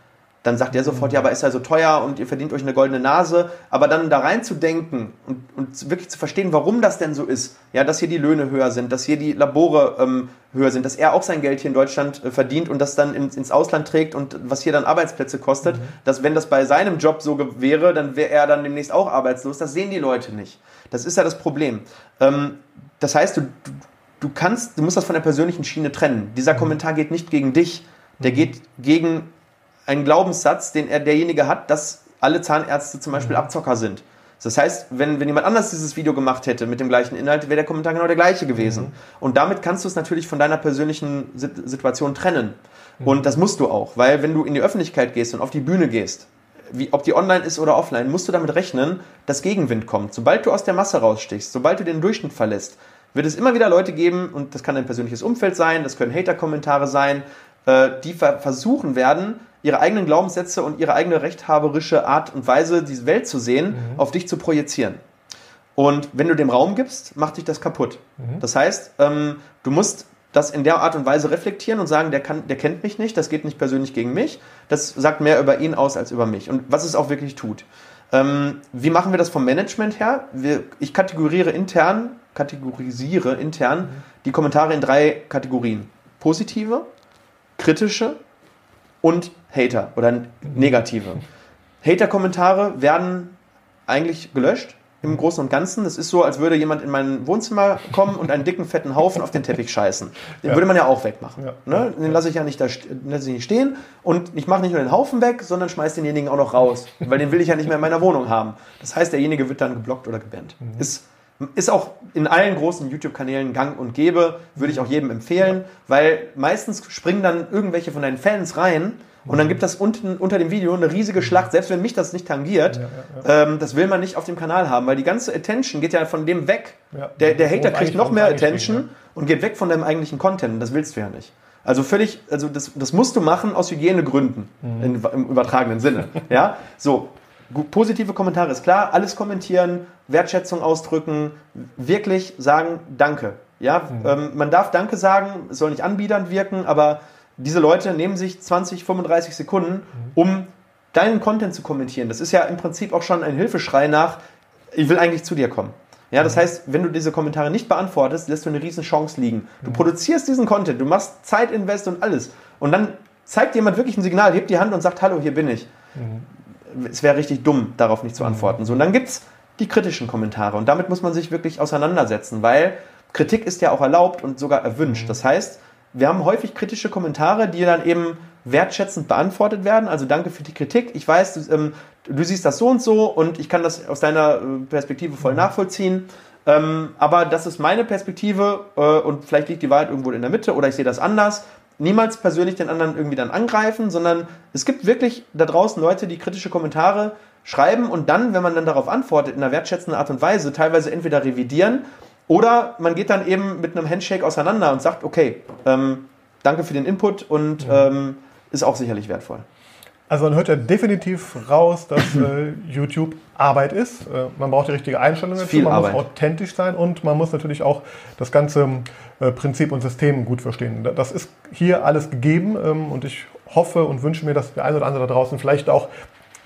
dann sagt der sofort, ja, aber ist ja so teuer und ihr verdient euch eine goldene Nase. Aber dann da rein zu denken und, und wirklich zu verstehen, warum das denn so ist, ja, dass hier die Löhne höher sind, dass hier die Labore ähm, höher sind, dass er auch sein Geld hier in Deutschland äh, verdient und das dann ins, ins Ausland trägt und was hier dann Arbeitsplätze kostet, mhm. dass wenn das bei seinem Job so wäre, dann wäre er dann demnächst auch arbeitslos. Das sehen die Leute nicht. Das ist ja das Problem. Ähm, das heißt, du, du, du kannst, du musst das von der persönlichen Schiene trennen. Dieser mhm. Kommentar geht nicht gegen dich, der mhm. geht gegen einen Glaubenssatz, den er derjenige hat, dass alle Zahnärzte zum Beispiel mhm. Abzocker sind. Das heißt, wenn, wenn jemand anders dieses Video gemacht hätte mit dem gleichen Inhalt, wäre der Kommentar genau der gleiche gewesen. Mhm. Und damit kannst du es natürlich von deiner persönlichen Situation trennen. Mhm. Und das musst du auch, weil wenn du in die Öffentlichkeit gehst und auf die Bühne gehst, wie, ob die online ist oder offline, musst du damit rechnen, dass Gegenwind kommt. Sobald du aus der Masse rausstichst, sobald du den Durchschnitt verlässt, wird es immer wieder Leute geben, und das kann dein persönliches Umfeld sein, das können Hater-Kommentare sein, äh, die versuchen werden, ihre eigenen Glaubenssätze und ihre eigene rechthaberische Art und Weise, diese Welt zu sehen, mhm. auf dich zu projizieren. Und wenn du dem Raum gibst, macht dich das kaputt. Mhm. Das heißt, ähm, du musst das in der Art und Weise reflektieren und sagen, der, kann, der kennt mich nicht, das geht nicht persönlich gegen mich, das sagt mehr über ihn aus als über mich und was es auch wirklich tut. Ähm, wie machen wir das vom Management her? Wir, ich kategoriere intern, kategorisiere intern mhm. die Kommentare in drei Kategorien. Positive, kritische und Hater oder negative. Hater-Kommentare werden eigentlich gelöscht. im Großen und Ganzen. Das ist so, als würde jemand in mein Wohnzimmer kommen und einen dicken, fetten Haufen auf den Teppich scheißen. Den ja. würde man ja auch wegmachen. Ja. Ne? Den lasse ich ja nicht da lasse ich nicht stehen. Und ich mache nicht nur den Haufen weg, sondern schmeiße denjenigen auch noch raus. Weil den will ich ja nicht mehr in meiner Wohnung haben. Das heißt, derjenige wird dann geblockt oder gebannt. Mhm. Ist ist auch in allen großen YouTube-Kanälen gang und gäbe, würde ich auch jedem empfehlen, weil meistens springen dann irgendwelche von deinen Fans rein und dann gibt das unten unter dem Video eine riesige Schlacht, selbst wenn mich das nicht tangiert. Ja, ja, ja. Ähm, das will man nicht auf dem Kanal haben, weil die ganze Attention geht ja von dem weg. Der, der Hater kriegt noch mehr Attention und geht weg von deinem eigentlichen Content. Das willst du ja nicht. Also völlig, also das, das musst du machen aus Hygienegründen mhm. in, im übertragenen Sinne. ja, so positive Kommentare ist klar, alles kommentieren, Wertschätzung ausdrücken, wirklich sagen Danke. Ja, mhm. ähm, man darf Danke sagen, es soll nicht anbiedernd wirken, aber diese Leute nehmen sich 20, 35 Sekunden, mhm. um deinen Content zu kommentieren. Das ist ja im Prinzip auch schon ein Hilfeschrei nach, ich will eigentlich zu dir kommen. Ja, das mhm. heißt, wenn du diese Kommentare nicht beantwortest, lässt du eine riesen Chance liegen. Du mhm. produzierst diesen Content, du machst Zeitinvest und alles. Und dann zeigt jemand wirklich ein Signal, hebt die Hand und sagt, hallo, hier bin ich. Mhm es wäre richtig dumm, darauf nicht zu mhm. antworten. So, und dann gibt es die kritischen Kommentare. Und damit muss man sich wirklich auseinandersetzen, weil Kritik ist ja auch erlaubt und sogar erwünscht. Mhm. Das heißt, wir haben häufig kritische Kommentare, die dann eben wertschätzend beantwortet werden. Also danke für die Kritik. Ich weiß, du, ähm, du siehst das so und so und ich kann das aus deiner äh, Perspektive voll mhm. nachvollziehen. Ähm, aber das ist meine Perspektive äh, und vielleicht liegt die Wahrheit irgendwo in der Mitte oder ich sehe das anders niemals persönlich den anderen irgendwie dann angreifen, sondern es gibt wirklich da draußen Leute, die kritische Kommentare schreiben und dann, wenn man dann darauf antwortet, in einer wertschätzenden Art und Weise, teilweise entweder revidieren oder man geht dann eben mit einem Handshake auseinander und sagt, okay, ähm, danke für den Input und ähm, ist auch sicherlich wertvoll. Also man hört ja definitiv raus, dass äh, YouTube Arbeit ist. Äh, man braucht die richtige Einstellung dazu, man Arbeit. muss authentisch sein und man muss natürlich auch das ganze äh, Prinzip und System gut verstehen. Das ist hier alles gegeben ähm, und ich hoffe und wünsche mir, dass der eine oder andere da draußen vielleicht auch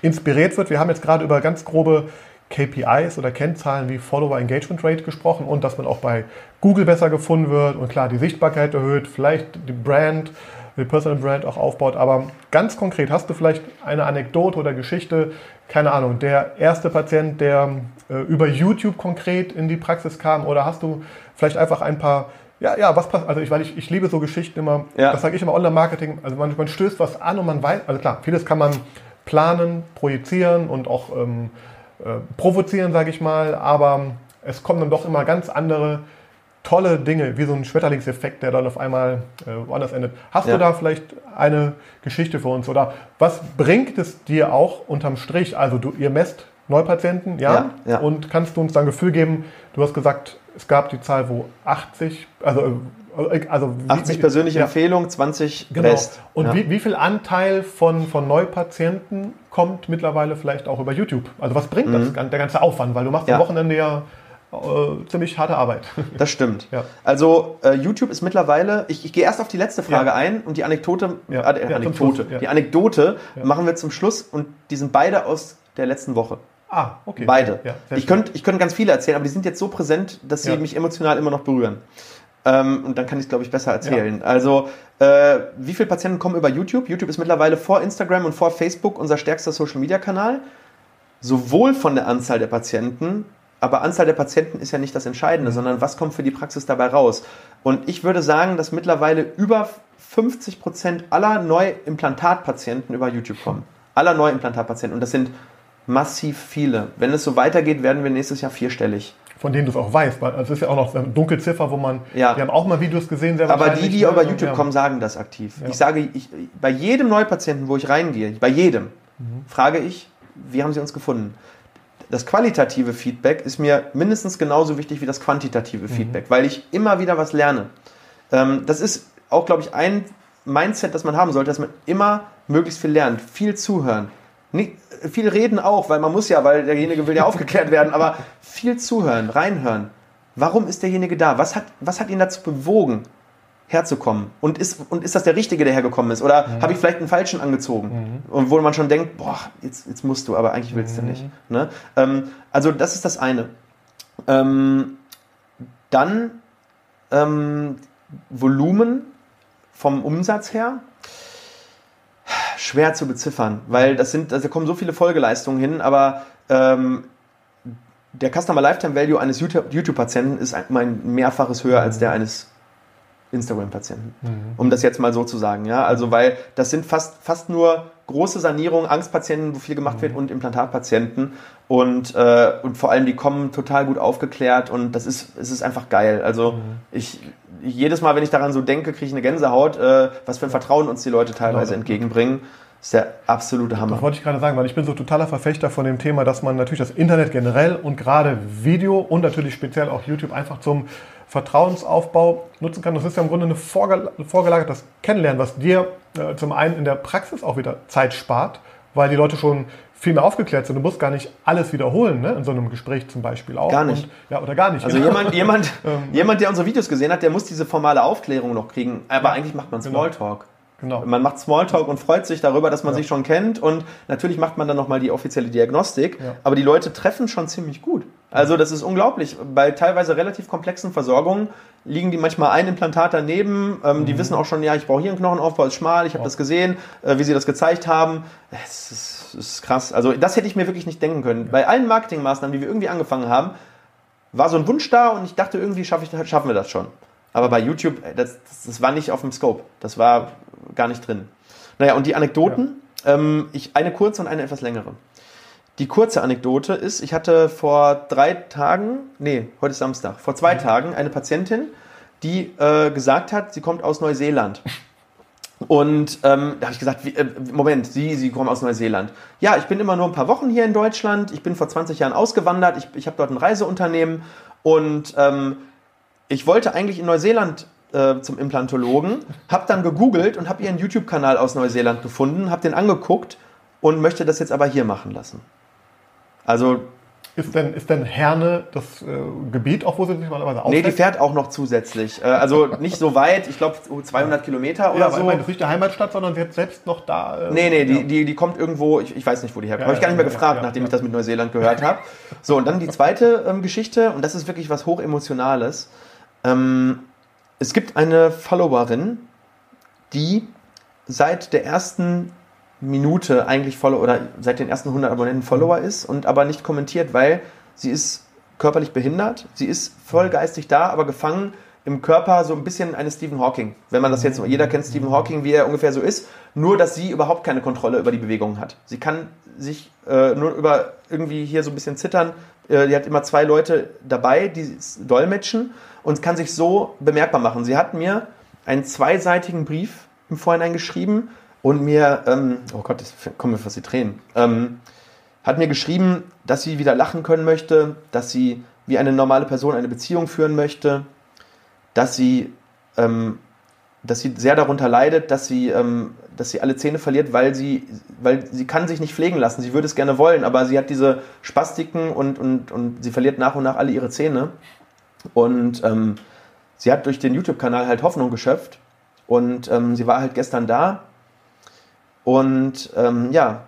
inspiriert wird. Wir haben jetzt gerade über ganz grobe KPIs oder Kennzahlen wie Follower Engagement Rate gesprochen und dass man auch bei Google besser gefunden wird und klar die Sichtbarkeit erhöht, vielleicht die Brand die Personal Brand auch aufbaut. Aber ganz konkret, hast du vielleicht eine Anekdote oder Geschichte, keine Ahnung, der erste Patient, der äh, über YouTube konkret in die Praxis kam oder hast du vielleicht einfach ein paar ja, ja, was passt, also ich, weil ich, ich liebe so Geschichten immer, ja. das sage ich immer Online-Marketing, also man, man stößt was an und man weiß, also klar, vieles kann man planen, projizieren und auch ähm, äh, provozieren, sage ich mal, aber es kommen dann doch immer ganz andere tolle Dinge, wie so ein Schmetterlingseffekt, der dann auf einmal äh, woanders endet. Hast ja. du da vielleicht eine Geschichte für uns? Oder was bringt es dir auch unterm Strich? Also du, ihr messt Neupatienten, ja? Ja, ja? Und kannst du uns dann ein Gefühl geben, du hast gesagt, es gab die Zahl, wo 80, also äh, also 80 wie, persönliche ja. Empfehlungen, 20 genau. Rest. Und wie, wie viel Anteil von, von Neupatienten kommt mittlerweile vielleicht auch über YouTube? Also was bringt mhm. das, der ganze Aufwand? Weil du machst am Wochenende ja äh, ziemlich harte Arbeit. *laughs* Das stimmt. Ja. Also äh, YouTube ist mittlerweile, ich, ich gehe erst auf die letzte Frage ja. ein und die Anekdote, ja. äh, Anekdote, die Anekdote machen wir zum Schluss und die sind beide aus der letzten Woche. Ah, okay. Beide. ich könnte ich könnt ganz viele erzählen, aber die sind jetzt so präsent, dass sie mich emotional immer noch berühren. Ähm, und dann kann ich es, glaube ich, besser erzählen. Also, äh, wie viele Patienten kommen über YouTube? YouTube ist mittlerweile vor Instagram und vor Facebook unser stärkster Social-Media-Kanal. Sowohl von der Anzahl der Patienten aber Anzahl der Patienten ist ja nicht das Entscheidende, mhm. sondern was kommt für die Praxis dabei raus. Und ich würde sagen, dass mittlerweile über 50 Prozent aller Neuimplantatpatienten über YouTube kommen. Aller Neuimplantatpatienten. Und das sind massiv viele. Wenn es so weitergeht, werden wir nächstes Jahr vierstellig. Von denen du es auch weißt, weil es ist ja auch noch eine Dunkelziffer, wo man. Ja. Wir haben auch mal Videos gesehen, Aber die, die über YouTube ja. kommen, sagen das aktiv. Ja. Ich sage, ich, bei jedem Neupatienten, wo ich reingehe, bei jedem, mhm. frage ich, wie haben sie uns gefunden? Das qualitative Feedback ist mir mindestens genauso wichtig wie das quantitative mhm. Feedback, weil ich immer wieder was lerne. Ähm, das ist auch, glaube ich, ein Mindset, das man haben sollte, dass man immer möglichst viel lernt, viel zuhören. Nicht, viel reden auch, weil man muss ja, weil derjenige will ja aufgeklärt werden, aber viel zuhören, reinhören. Warum ist derjenige da? Was hat, was hat ihn dazu bewogen? Herzukommen. Und ist, und ist das der Richtige, der hergekommen ist? Oder mhm. habe ich vielleicht einen Falschen angezogen? Mhm. Und wo man schon denkt, boah, jetzt, jetzt musst du, aber eigentlich willst mhm. du nicht. Ne? Ähm, also das ist das eine. Ähm, dann ähm, Volumen vom Umsatz her schwer zu beziffern, weil das sind, also da kommen so viele Folgeleistungen hin, aber ähm, der Customer Lifetime Value eines YouTube-Patienten ist mein mehrfaches höher als der eines Instagram-Patienten. Mhm. Um das jetzt mal so zu sagen. Ja? Also, weil das sind fast, fast nur große Sanierungen, Angstpatienten, wo viel gemacht mhm. wird und Implantatpatienten. Und, äh, und vor allem, die kommen total gut aufgeklärt und das ist, es ist einfach geil. Also, mhm. ich, jedes Mal, wenn ich daran so denke, kriege ich eine Gänsehaut, äh, was für ein Vertrauen uns die Leute teilweise entgegenbringen. Das ist der absolute Hammer. Das wollte ich gerade sagen, weil ich bin so totaler Verfechter von dem Thema, dass man natürlich das Internet generell und gerade Video und natürlich speziell auch YouTube einfach zum Vertrauensaufbau nutzen kann. Das ist ja im Grunde eine vorgelagertes Kennenlernen, was dir äh, zum einen in der Praxis auch wieder Zeit spart, weil die Leute schon viel mehr aufgeklärt sind. Du musst gar nicht alles wiederholen, ne? in so einem Gespräch zum Beispiel auch. Gar nicht. Und, ja, oder gar nicht. Also genau. jemand, jemand, *laughs* ähm. jemand, der unsere Videos gesehen hat, der muss diese formale Aufklärung noch kriegen. Aber ja, eigentlich macht man genau. Smalltalk. Genau. Genau. Man macht Smalltalk und freut sich darüber, dass man ja. sich schon kennt und natürlich macht man dann nochmal die offizielle Diagnostik, ja. aber die Leute treffen schon ziemlich gut. Also das ist unglaublich. Bei teilweise relativ komplexen Versorgungen liegen die manchmal ein Implantat daneben. Ähm, mhm. Die wissen auch schon, ja, ich brauche hier einen Knochenaufbau, ist schmal, ich habe ja. das gesehen, äh, wie sie das gezeigt haben. Es ist, ist, krass. Also das hätte ich mir wirklich nicht denken können. Bei allen Marketingmaßnahmen, die wir irgendwie angefangen haben, war so ein Wunsch da und ich dachte, irgendwie schaff ich, schaffen wir das schon. Aber bei YouTube, das, das, war nicht auf dem Scope. Das war gar nicht drin. Naja, und die Anekdoten, ja. ähm, ich, eine kurze und eine etwas längere. Die kurze Anekdote ist, ich hatte vor drei Tagen, nee, heute ist Samstag, vor zwei mhm. Tagen eine Patientin, die äh, gesagt hat, sie kommt aus Neuseeland. *laughs* Und ähm, da habe ich gesagt, wie, äh, Moment, Sie, Sie kommen aus Neuseeland. Ja, ich bin immer nur ein paar Wochen hier in Deutschland. Ich bin vor 20 Jahren ausgewandert. Ich, ich habe dort ein Reiseunternehmen. Und ähm, ich wollte eigentlich in Neuseeland äh, zum Implantologen, habe dann gegoogelt und habe ihren YouTube-Kanal aus Neuseeland gefunden, habe den angeguckt und möchte das jetzt aber hier machen lassen. Also ist denn, ist denn Herne das äh, Gebiet, auch wo sie sich normalerweise aufhält? Nee, die fährt auch noch zusätzlich. Äh, also nicht so weit, ich glaube 200 Kilometer oder ja, so. Ich meine, das ist nicht die Heimatstadt, sondern sie hat selbst noch da... Äh, nee, nee, ja. die, die, die kommt irgendwo, ich, ich weiß nicht, wo die herkommt. Ja, habe ich gar nicht mehr gefragt, nachdem ich das mit Neuseeland gehört habe. So, und dann die zweite ähm, Geschichte, und das ist wirklich was hochemotionales. Ähm, es gibt eine Followerin, die seit der ersten Minute eigentlich Follower oder seit den ersten 100 Abonnenten Follower ist und aber nicht kommentiert, weil sie ist körperlich behindert, sie ist voll geistig da, aber gefangen im Körper so ein bisschen eines Stephen Hawking. Wenn man das jetzt, jeder kennt Stephen Hawking, wie er ungefähr so ist, nur dass sie überhaupt keine Kontrolle über die Bewegungen hat. Sie kann sich äh, nur über irgendwie hier so ein bisschen zittern. Äh, die hat immer zwei Leute dabei, die dolmetschen und kann sich so bemerkbar machen. Sie hat mir einen zweiseitigen Brief im Vorhinein geschrieben und mir, ähm, oh Gott, das kommen mir fast die Tränen, ähm, hat mir geschrieben, dass sie wieder lachen können möchte, dass sie wie eine normale Person eine Beziehung führen möchte, dass sie, ähm, dass sie sehr darunter leidet, dass sie, ähm, dass sie alle Zähne verliert, weil sie, weil sie kann sich nicht pflegen lassen. Sie würde es gerne wollen, aber sie hat diese Spastiken und, und, und sie verliert nach und nach alle ihre Zähne. Und ähm, sie hat durch den YouTube-Kanal halt Hoffnung geschöpft. Und ähm, sie war halt gestern da. Und ähm, ja,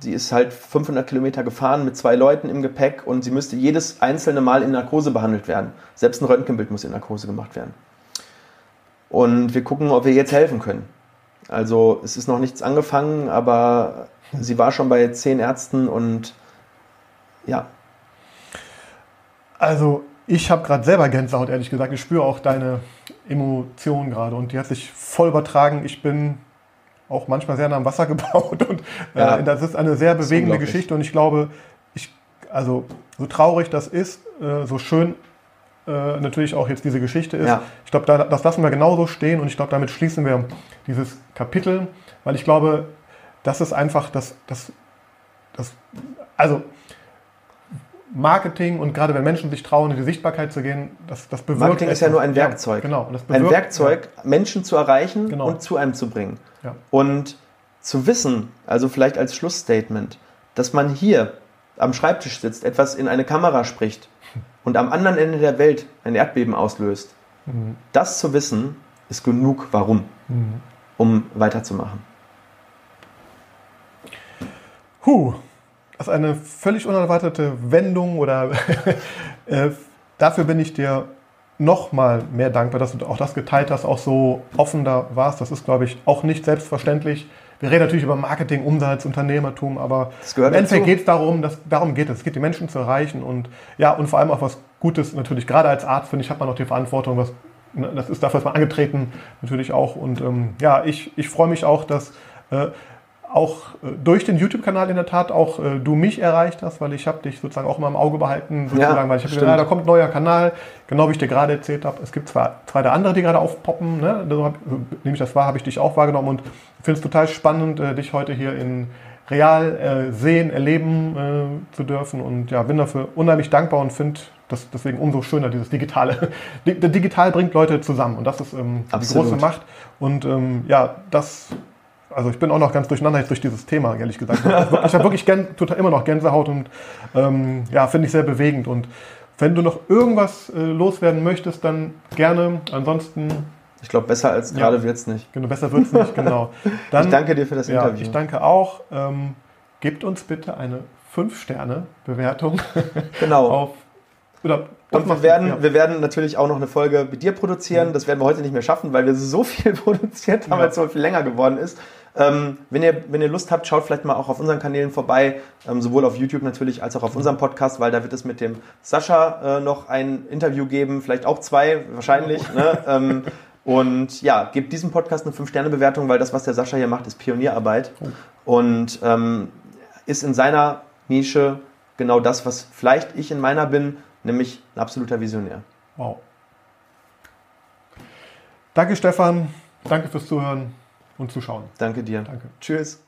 sie ist halt 500 Kilometer gefahren mit zwei Leuten im Gepäck und sie müsste jedes einzelne Mal in Narkose behandelt werden. Selbst ein Röntgenbild muss in Narkose gemacht werden. Und wir gucken, ob wir jetzt helfen können. Also es ist noch nichts angefangen, aber sie war schon bei zehn Ärzten und ja. Also ich habe gerade selber Gänsehaut, ehrlich gesagt. Ich spüre auch deine Emotionen gerade und die hat sich voll übertragen. Ich bin auch manchmal sehr nah am Wasser *laughs* gebaut und äh, ja, das ist eine sehr bewegende Geschichte und ich glaube, ich, also so traurig das ist, äh, so schön äh, natürlich auch jetzt diese Geschichte ist, ja. ich glaube, da, das lassen wir genauso stehen und ich glaube, damit schließen wir dieses Kapitel, weil ich glaube, das ist einfach das, das, das also Marketing und gerade wenn Menschen sich trauen, in die Sichtbarkeit zu gehen, das, das bewirkt. Marketing ist ja nur ein Werkzeug. Ja, genau. Ein Werkzeug, ja. Menschen zu erreichen genau. und zu einem zu bringen. Ja. Und zu wissen, also vielleicht als Schlussstatement, dass man hier am Schreibtisch sitzt, etwas in eine Kamera spricht *laughs* und am anderen Ende der Welt ein Erdbeben auslöst, mhm. das zu wissen, ist genug Warum, mhm. um weiterzumachen. Huh. Das ist eine völlig unerwartete Wendung oder *laughs* äh, dafür bin ich dir noch mal mehr dankbar, dass du auch das geteilt hast, auch so offen da warst. Das ist, glaube ich, auch nicht selbstverständlich. Wir reden natürlich über Marketing, Umsatz, Unternehmertum, aber im Endeffekt geht es darum, dass, darum geht es. Es geht die Menschen zu erreichen und ja, und vor allem auch was Gutes natürlich. Gerade als Arzt, finde ich, hat man auch die Verantwortung, was, ne, das ist dafür ist man angetreten, natürlich auch. Und ähm, ja, ich, ich freue mich auch, dass äh, auch äh, durch den YouTube-Kanal in der Tat auch äh, du mich erreicht hast, weil ich habe dich sozusagen auch immer im Auge behalten, sozusagen, Ja, weil ich habe gesagt, ja, da kommt ein neuer Kanal, genau wie ich dir gerade erzählt habe. Es gibt zwar zwei der andere, die gerade aufpoppen, ne? so hab, so, nämlich das war, habe ich dich auch wahrgenommen und finde es total spannend, äh, dich heute hier in real äh, sehen, erleben äh, zu dürfen und ja, bin dafür unheimlich dankbar und finde das deswegen umso schöner, dieses Digitale. *laughs* Di- Digital bringt Leute zusammen und das ist ähm, die große Macht und ähm, ja, das also ich bin auch noch ganz durcheinander jetzt durch dieses Thema, ehrlich gesagt. Ich habe wirklich gän total immer noch Gänsehaut und ähm, ja, finde ich sehr bewegend. Und wenn du noch irgendwas äh, loswerden möchtest, dann gerne. Ansonsten, Ich glaube, besser als Ja. gerade wird's nicht. genau, besser wird es nicht, genau. *laughs* Dann, ich danke dir für das ja, Interview. ich danke auch. Ähm, gebt uns bitte eine 5-Sterne-Bewertung genau. *laughs* auf. Oder Und wir werden, Ja. wir werden natürlich auch noch eine Folge mit dir produzieren. Das werden wir heute nicht mehr schaffen, weil wir so viel *laughs* produziert haben, Ja. weil es so viel länger geworden ist. Ähm, wenn, ihr, wenn ihr Lust habt, schaut vielleicht mal auch auf unseren Kanälen vorbei, ähm, sowohl auf YouTube natürlich als auch auf unserem Podcast, weil da wird es mit dem Sascha äh, noch ein Interview geben, vielleicht auch zwei, wahrscheinlich. Ne? Ähm, und ja, gebt diesem Podcast eine 5-Sterne-Bewertung, weil das, was der Sascha hier macht, ist Pionierarbeit. Und ähm, ist in seiner Nische genau das, was vielleicht ich in meiner bin, nämlich ein absoluter Visionär. Wow. Danke, Stefan. Danke fürs Zuhören und Zuschauen. Danke dir. Danke. Tschüss.